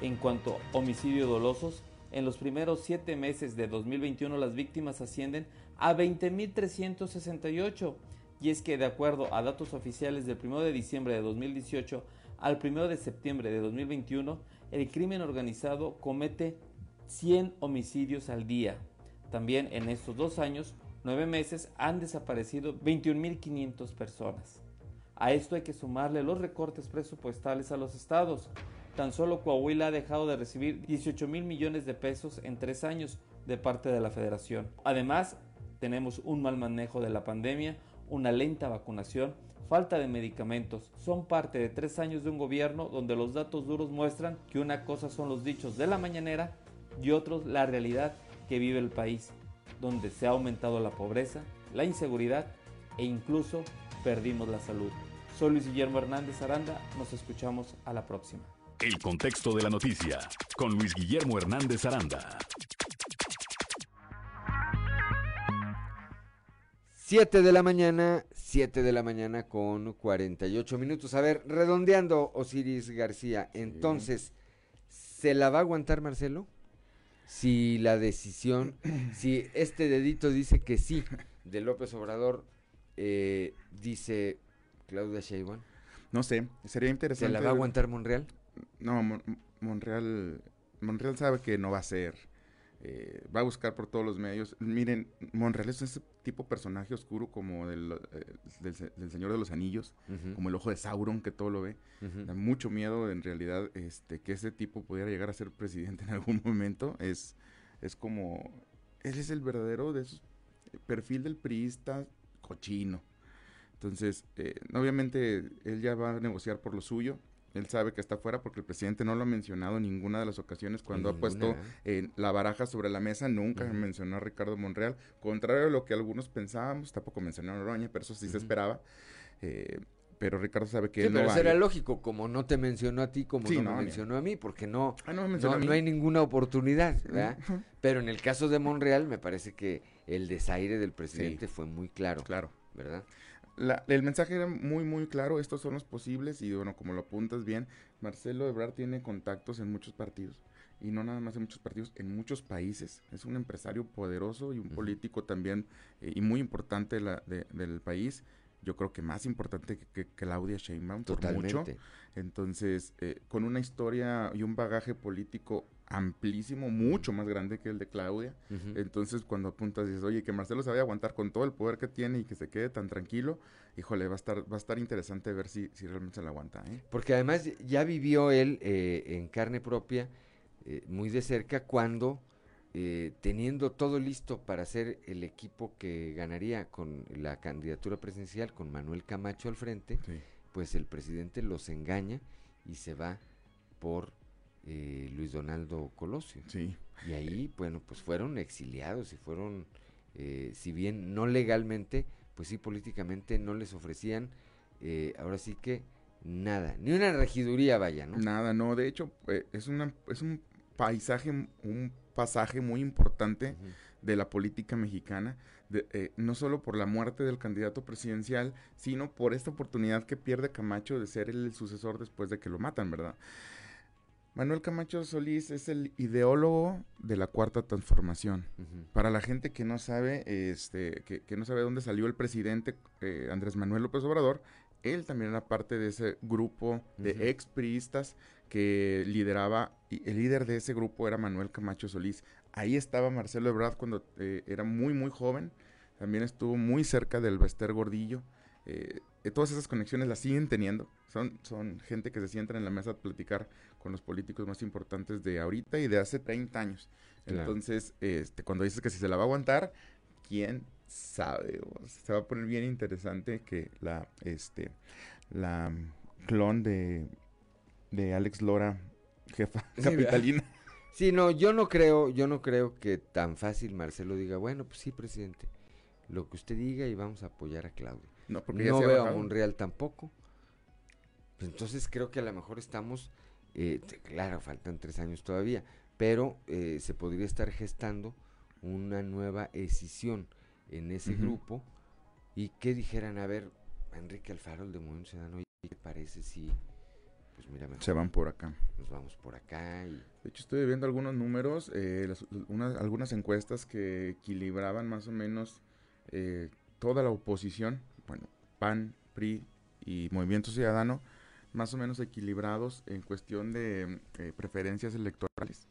En cuanto a homicidios dolosos, en los primeros siete meses de 2021 las víctimas ascienden a 20.368. Y es que de acuerdo a datos oficiales del 1 de diciembre de 2018 al 1 de septiembre de 2021, el crimen organizado comete 100 homicidios al día. También en estos dos años, nueve meses, han desaparecido 21.500 personas. A esto hay que sumarle los recortes presupuestales a los estados. Tan solo Coahuila ha dejado de recibir 18 mil millones de pesos en tres años de parte de la federación. Además, tenemos un mal manejo de la pandemia, una lenta vacunación, falta de medicamentos. Son parte de tres años de un gobierno donde los datos duros muestran que una cosa son los dichos de la mañanera y otros la realidad que vive el país, donde se ha aumentado la pobreza, la inseguridad e incluso perdimos la salud. Soy Luis Guillermo Hernández Aranda, nos escuchamos a la próxima. El contexto de la noticia con Luis Guillermo Hernández Aranda. 7 de la mañana, 7 de la mañana con 48 minutos. A ver, redondeando Osiris García, entonces, ¿se la va a aguantar Marcelo? Si la decisión, si este dedito dice que sí, de López Obrador, eh, dice Claudia Sheinbaum. No sé, sería interesante. ¿Se la va a aguantar Monreal? No, Monreal, Monreal sabe que no va a ser eh, va a buscar por todos los medios. Miren, Monreal es tipo personaje oscuro como del, eh, del, Señor de los Anillos, como el ojo de Sauron que todo lo ve. Da mucho miedo en realidad este, que ese tipo pudiera llegar a ser presidente en algún momento. Es, es como, él es el verdadero de esos, perfil del priista cochino. Entonces, eh, obviamente él ya va a negociar por lo suyo él sabe que está fuera porque el presidente no lo ha mencionado en ninguna de las ocasiones cuando ha puesto la baraja sobre la mesa, nunca mencionó a Ricardo Monreal, contrario a lo que algunos pensábamos, tampoco mencionó a Noroña, pero eso sí se esperaba. Eh, pero Ricardo sabe que sí, pero era lógico, como no te mencionó a ti, como no, me mencionó a mí, porque no, ah, no, no, hay ninguna oportunidad, ¿verdad? Pero en el caso de Monreal, me parece que el desaire del presidente fue muy claro. Claro. ¿Verdad? El mensaje era muy, muy claro, estos son los posibles y bueno, como lo apuntas bien, Marcelo Ebrard tiene contactos en muchos partidos y no nada más en muchos partidos, en muchos países. Es un empresario poderoso y un político también eh, y muy importante la, del país. Yo creo que más importante que, Claudia Sheinbaum por mucho. Entonces, eh, con una historia y un bagaje político amplísimo, mucho más grande que el de Claudia. Entonces, cuando apuntas y dices, oye, que Marcelo a aguantar con todo el poder que tiene y que se quede tan tranquilo, híjole, va a estar, va a estar interesante ver si, si realmente se la aguanta. ¿eh? Porque además ya vivió él eh, en carne propia, eh, muy de cerca, cuando teniendo todo listo para ser el equipo que ganaría con la candidatura presidencial, con Manuel Camacho al frente, pues el presidente los engaña y se va por eh, Luis Donaldo Colosio. Sí. Y ahí, bueno, pues fueron exiliados y fueron, eh, si bien no legalmente, pues sí políticamente no les ofrecían, eh, ahora sí que nada, ni una regiduría vaya, ¿no? Nada, no, de hecho es, una, es un paisaje, un pasaje muy importante de la política mexicana, no solo por la muerte del candidato presidencial, sino por esta oportunidad que pierde Camacho de ser el sucesor después de que lo matan, ¿verdad? Manuel Camacho Solís es el ideólogo de la cuarta transformación. Para la gente que no sabe, este, que, no sabe dónde salió el presidente eh, Andrés Manuel López Obrador, él también era parte de ese grupo de expriistas que lideraba, y el líder de ese grupo era Manuel Camacho Solís. Ahí estaba Marcelo Ebrard cuando eh, era muy, muy joven. También estuvo muy cerca del Bester Gordillo. Eh, todas esas conexiones las siguen teniendo. Son, son gente que se sientan en la mesa a platicar con los políticos más importantes de ahorita y de hace 30 años. Entonces, este, cuando dices que si se la va a aguantar, quién sabe. se va a poner bien interesante que la, este, la clon de, de Alex Lora, jefa capitalina. Sí, no, yo no creo, yo no creo que tan fácil Marcelo diga, bueno, pues sí, presidente, lo que usted diga y vamos a apoyar a Claudia. No, porque no veo a Monreal tampoco. Pues entonces creo que a lo mejor estamos, eh, claro, faltan tres años todavía, pero eh, se podría estar gestando una nueva escisión en ese grupo y que dijeran, a ver, Enrique Alfaro, el de Movimiento Ciudadano, ¿qué parece si pues mira, se van por acá? Nos vamos por acá y... De hecho, estoy viendo algunos números, eh, algunas encuestas que equilibraban más o menos eh, toda la oposición, bueno, PAN, PRI y Movimiento Ciudadano, más o menos equilibrados en cuestión de eh, preferencias electorales.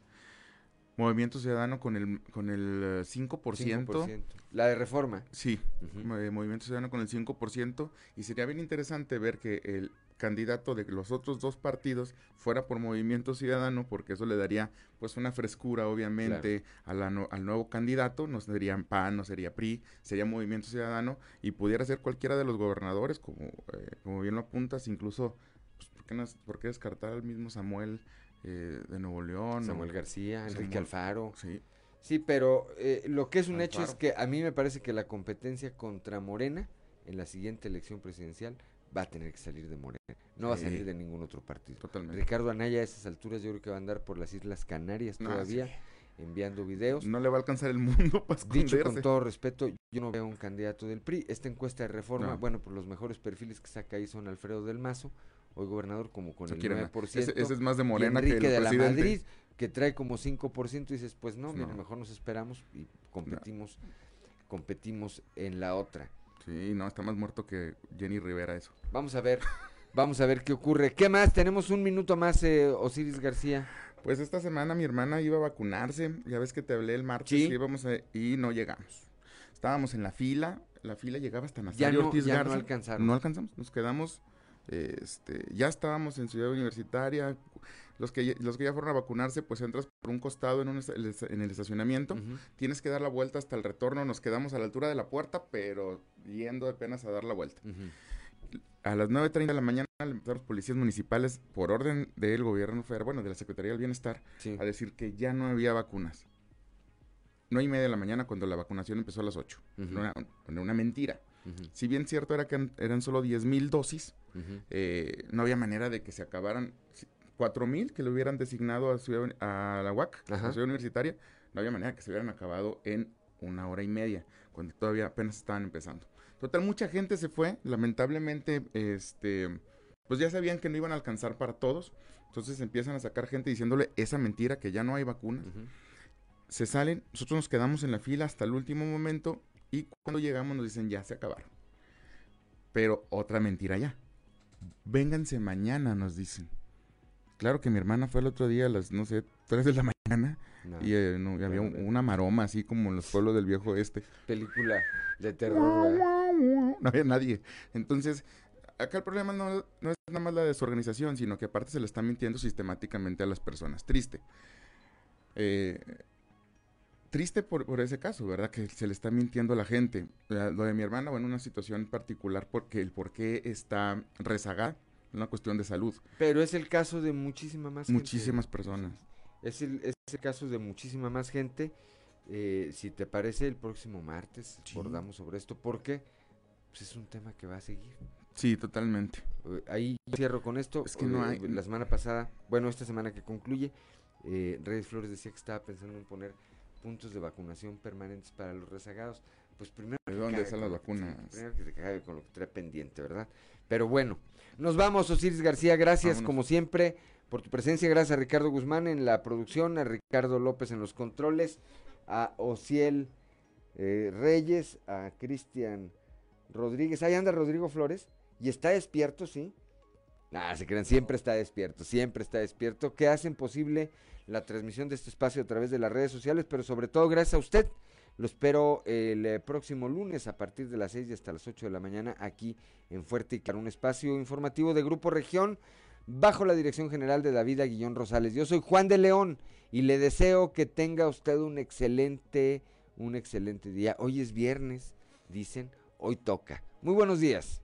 Movimiento Ciudadano con el, con el 5%. Eh, La de reforma. Sí, Movimiento Ciudadano con el 5%. Y sería bien interesante ver que el candidato de los otros dos partidos fuera por Movimiento Ciudadano, porque eso le daría pues una frescura obviamente al nuevo candidato, no sería PAN, no sería PRI, sería Movimiento Ciudadano y pudiera ser cualquiera de los gobernadores, como, eh, como bien lo apuntas, incluso, pues, ¿por, qué no, ¿por qué descartar al mismo Samuel eh, de Nuevo León. Samuel García, Enrique Alfaro. Sí. Sí, pero eh, lo que es un hecho es que a mí me parece que la competencia contra Morena en la siguiente elección presidencial va a tener que salir de Morena. No va a salir de ningún otro partido. Totalmente. Ricardo Anaya a esas alturas yo creo que va a andar por las Islas Canarias todavía. enviando videos. No le va a alcanzar el mundo para esconderse. Dicho con todo respeto, yo no veo un candidato del PRI. Esta encuesta de reforma, bueno, por los mejores perfiles que saca ahí son Alfredo del Mazo, hoy gobernador como con el 9%. Ese, ese, es más de Morena que el de la Madrid, que trae como 5% y dices, pues no, mejor nos esperamos y competimos competimos en la otra. Sí, no, está más muerto que Jenny Rivera eso. Vamos a ver, vamos a ver qué ocurre. ¿Qué más? Tenemos un minuto más, eh, Osiris García. Pues esta semana mi hermana iba a vacunarse, ya ves que te hablé el martes ¿Sí? íbamos y no llegamos. Estábamos en la fila, la fila llegaba hasta Nazario ya no, Ortiz ya No alcanzaron. No alcanzamos, nos quedamos este, ya estábamos en Ciudad Universitaria. Los que, los que ya fueron a vacunarse, pues entras por un costado en, un, en el estacionamiento. Tienes que dar la vuelta hasta el retorno. Nos quedamos a la altura de la puerta, pero yendo apenas a dar la vuelta. A las 9.30 de la mañana los policías municipales, por orden del gobierno federal, bueno, de la Secretaría del Bienestar, a decir que ya no había vacunas. No y media de la mañana cuando la vacunación empezó a las 8. una, una mentira. Si bien cierto era que eran solo 10 mil dosis, eh, no había manera de que se acabaran. 4 mil que le hubieran designado a, ciudad, a la UAC, a la ciudad universitaria, no había manera que se hubieran acabado en una hora y media, cuando todavía apenas estaban empezando. Total, mucha gente se fue, lamentablemente, este, pues ya sabían que no iban a alcanzar para todos, entonces empiezan a sacar gente diciéndole esa mentira que ya no hay vacuna. Se salen, nosotros nos quedamos en la fila hasta el último momento y cuando llegamos nos dicen, ya se acabaron. Pero otra mentira ya. Vénganse mañana, nos dicen. Claro que mi hermana fue el otro día a las, no sé, 3 de la mañana y, eh, había una maroma así como en los pueblos del viejo este. Película de terror. No había nadie. Entonces, acá el problema no, no, es nada más la desorganización, sino que aparte se le está mintiendo sistemáticamente a las personas. Triste. Eh, triste por, por, ese caso, ¿verdad? Que se le está mintiendo a la gente. Lo de mi hermana, bueno, una situación particular porque el por qué está rezagada, una cuestión de salud. Pero es el caso de muchísima más Muchísimas personas. Es el, es el caso de muchísima más gente. Eh, si te parece, el próximo martes abordamos sobre esto porque pues, es un tema que va a seguir. Sí, totalmente. Eh, ahí cierro con esto. Es que no hay... La semana pasada, bueno, esta semana que concluye, eh, Reyes Flores decía que estaba pensando en poner puntos de vacunación permanentes para los rezagados, pues primero... ¿De dónde están las vacunas? primero que se cague con lo que trae pendiente, ¿verdad? Pero bueno, nos vamos, Osiris García, gracias como siempre por tu presencia, gracias a Ricardo Guzmán en la producción, a Ricardo López en los controles, a Ociel eh, Reyes, a Cristian Rodríguez, ahí anda Rodrigo Flores, y está despierto, ¿sí? Nada, se crean, siempre está despierto, siempre está despierto, que hacen posible la transmisión de este espacio a través de las redes sociales, pero sobre todo gracias a usted. Lo espero el eh, próximo lunes a partir de las 6 y hasta las 8 de la mañana aquí en Fuerte y Claro, un espacio informativo de Grupo Región bajo la dirección general de David Aguillón Rosales. Yo soy Juan de León y le deseo que tenga usted un excelente, un excelente día. Hoy es viernes, dicen, hoy toca. Muy buenos días.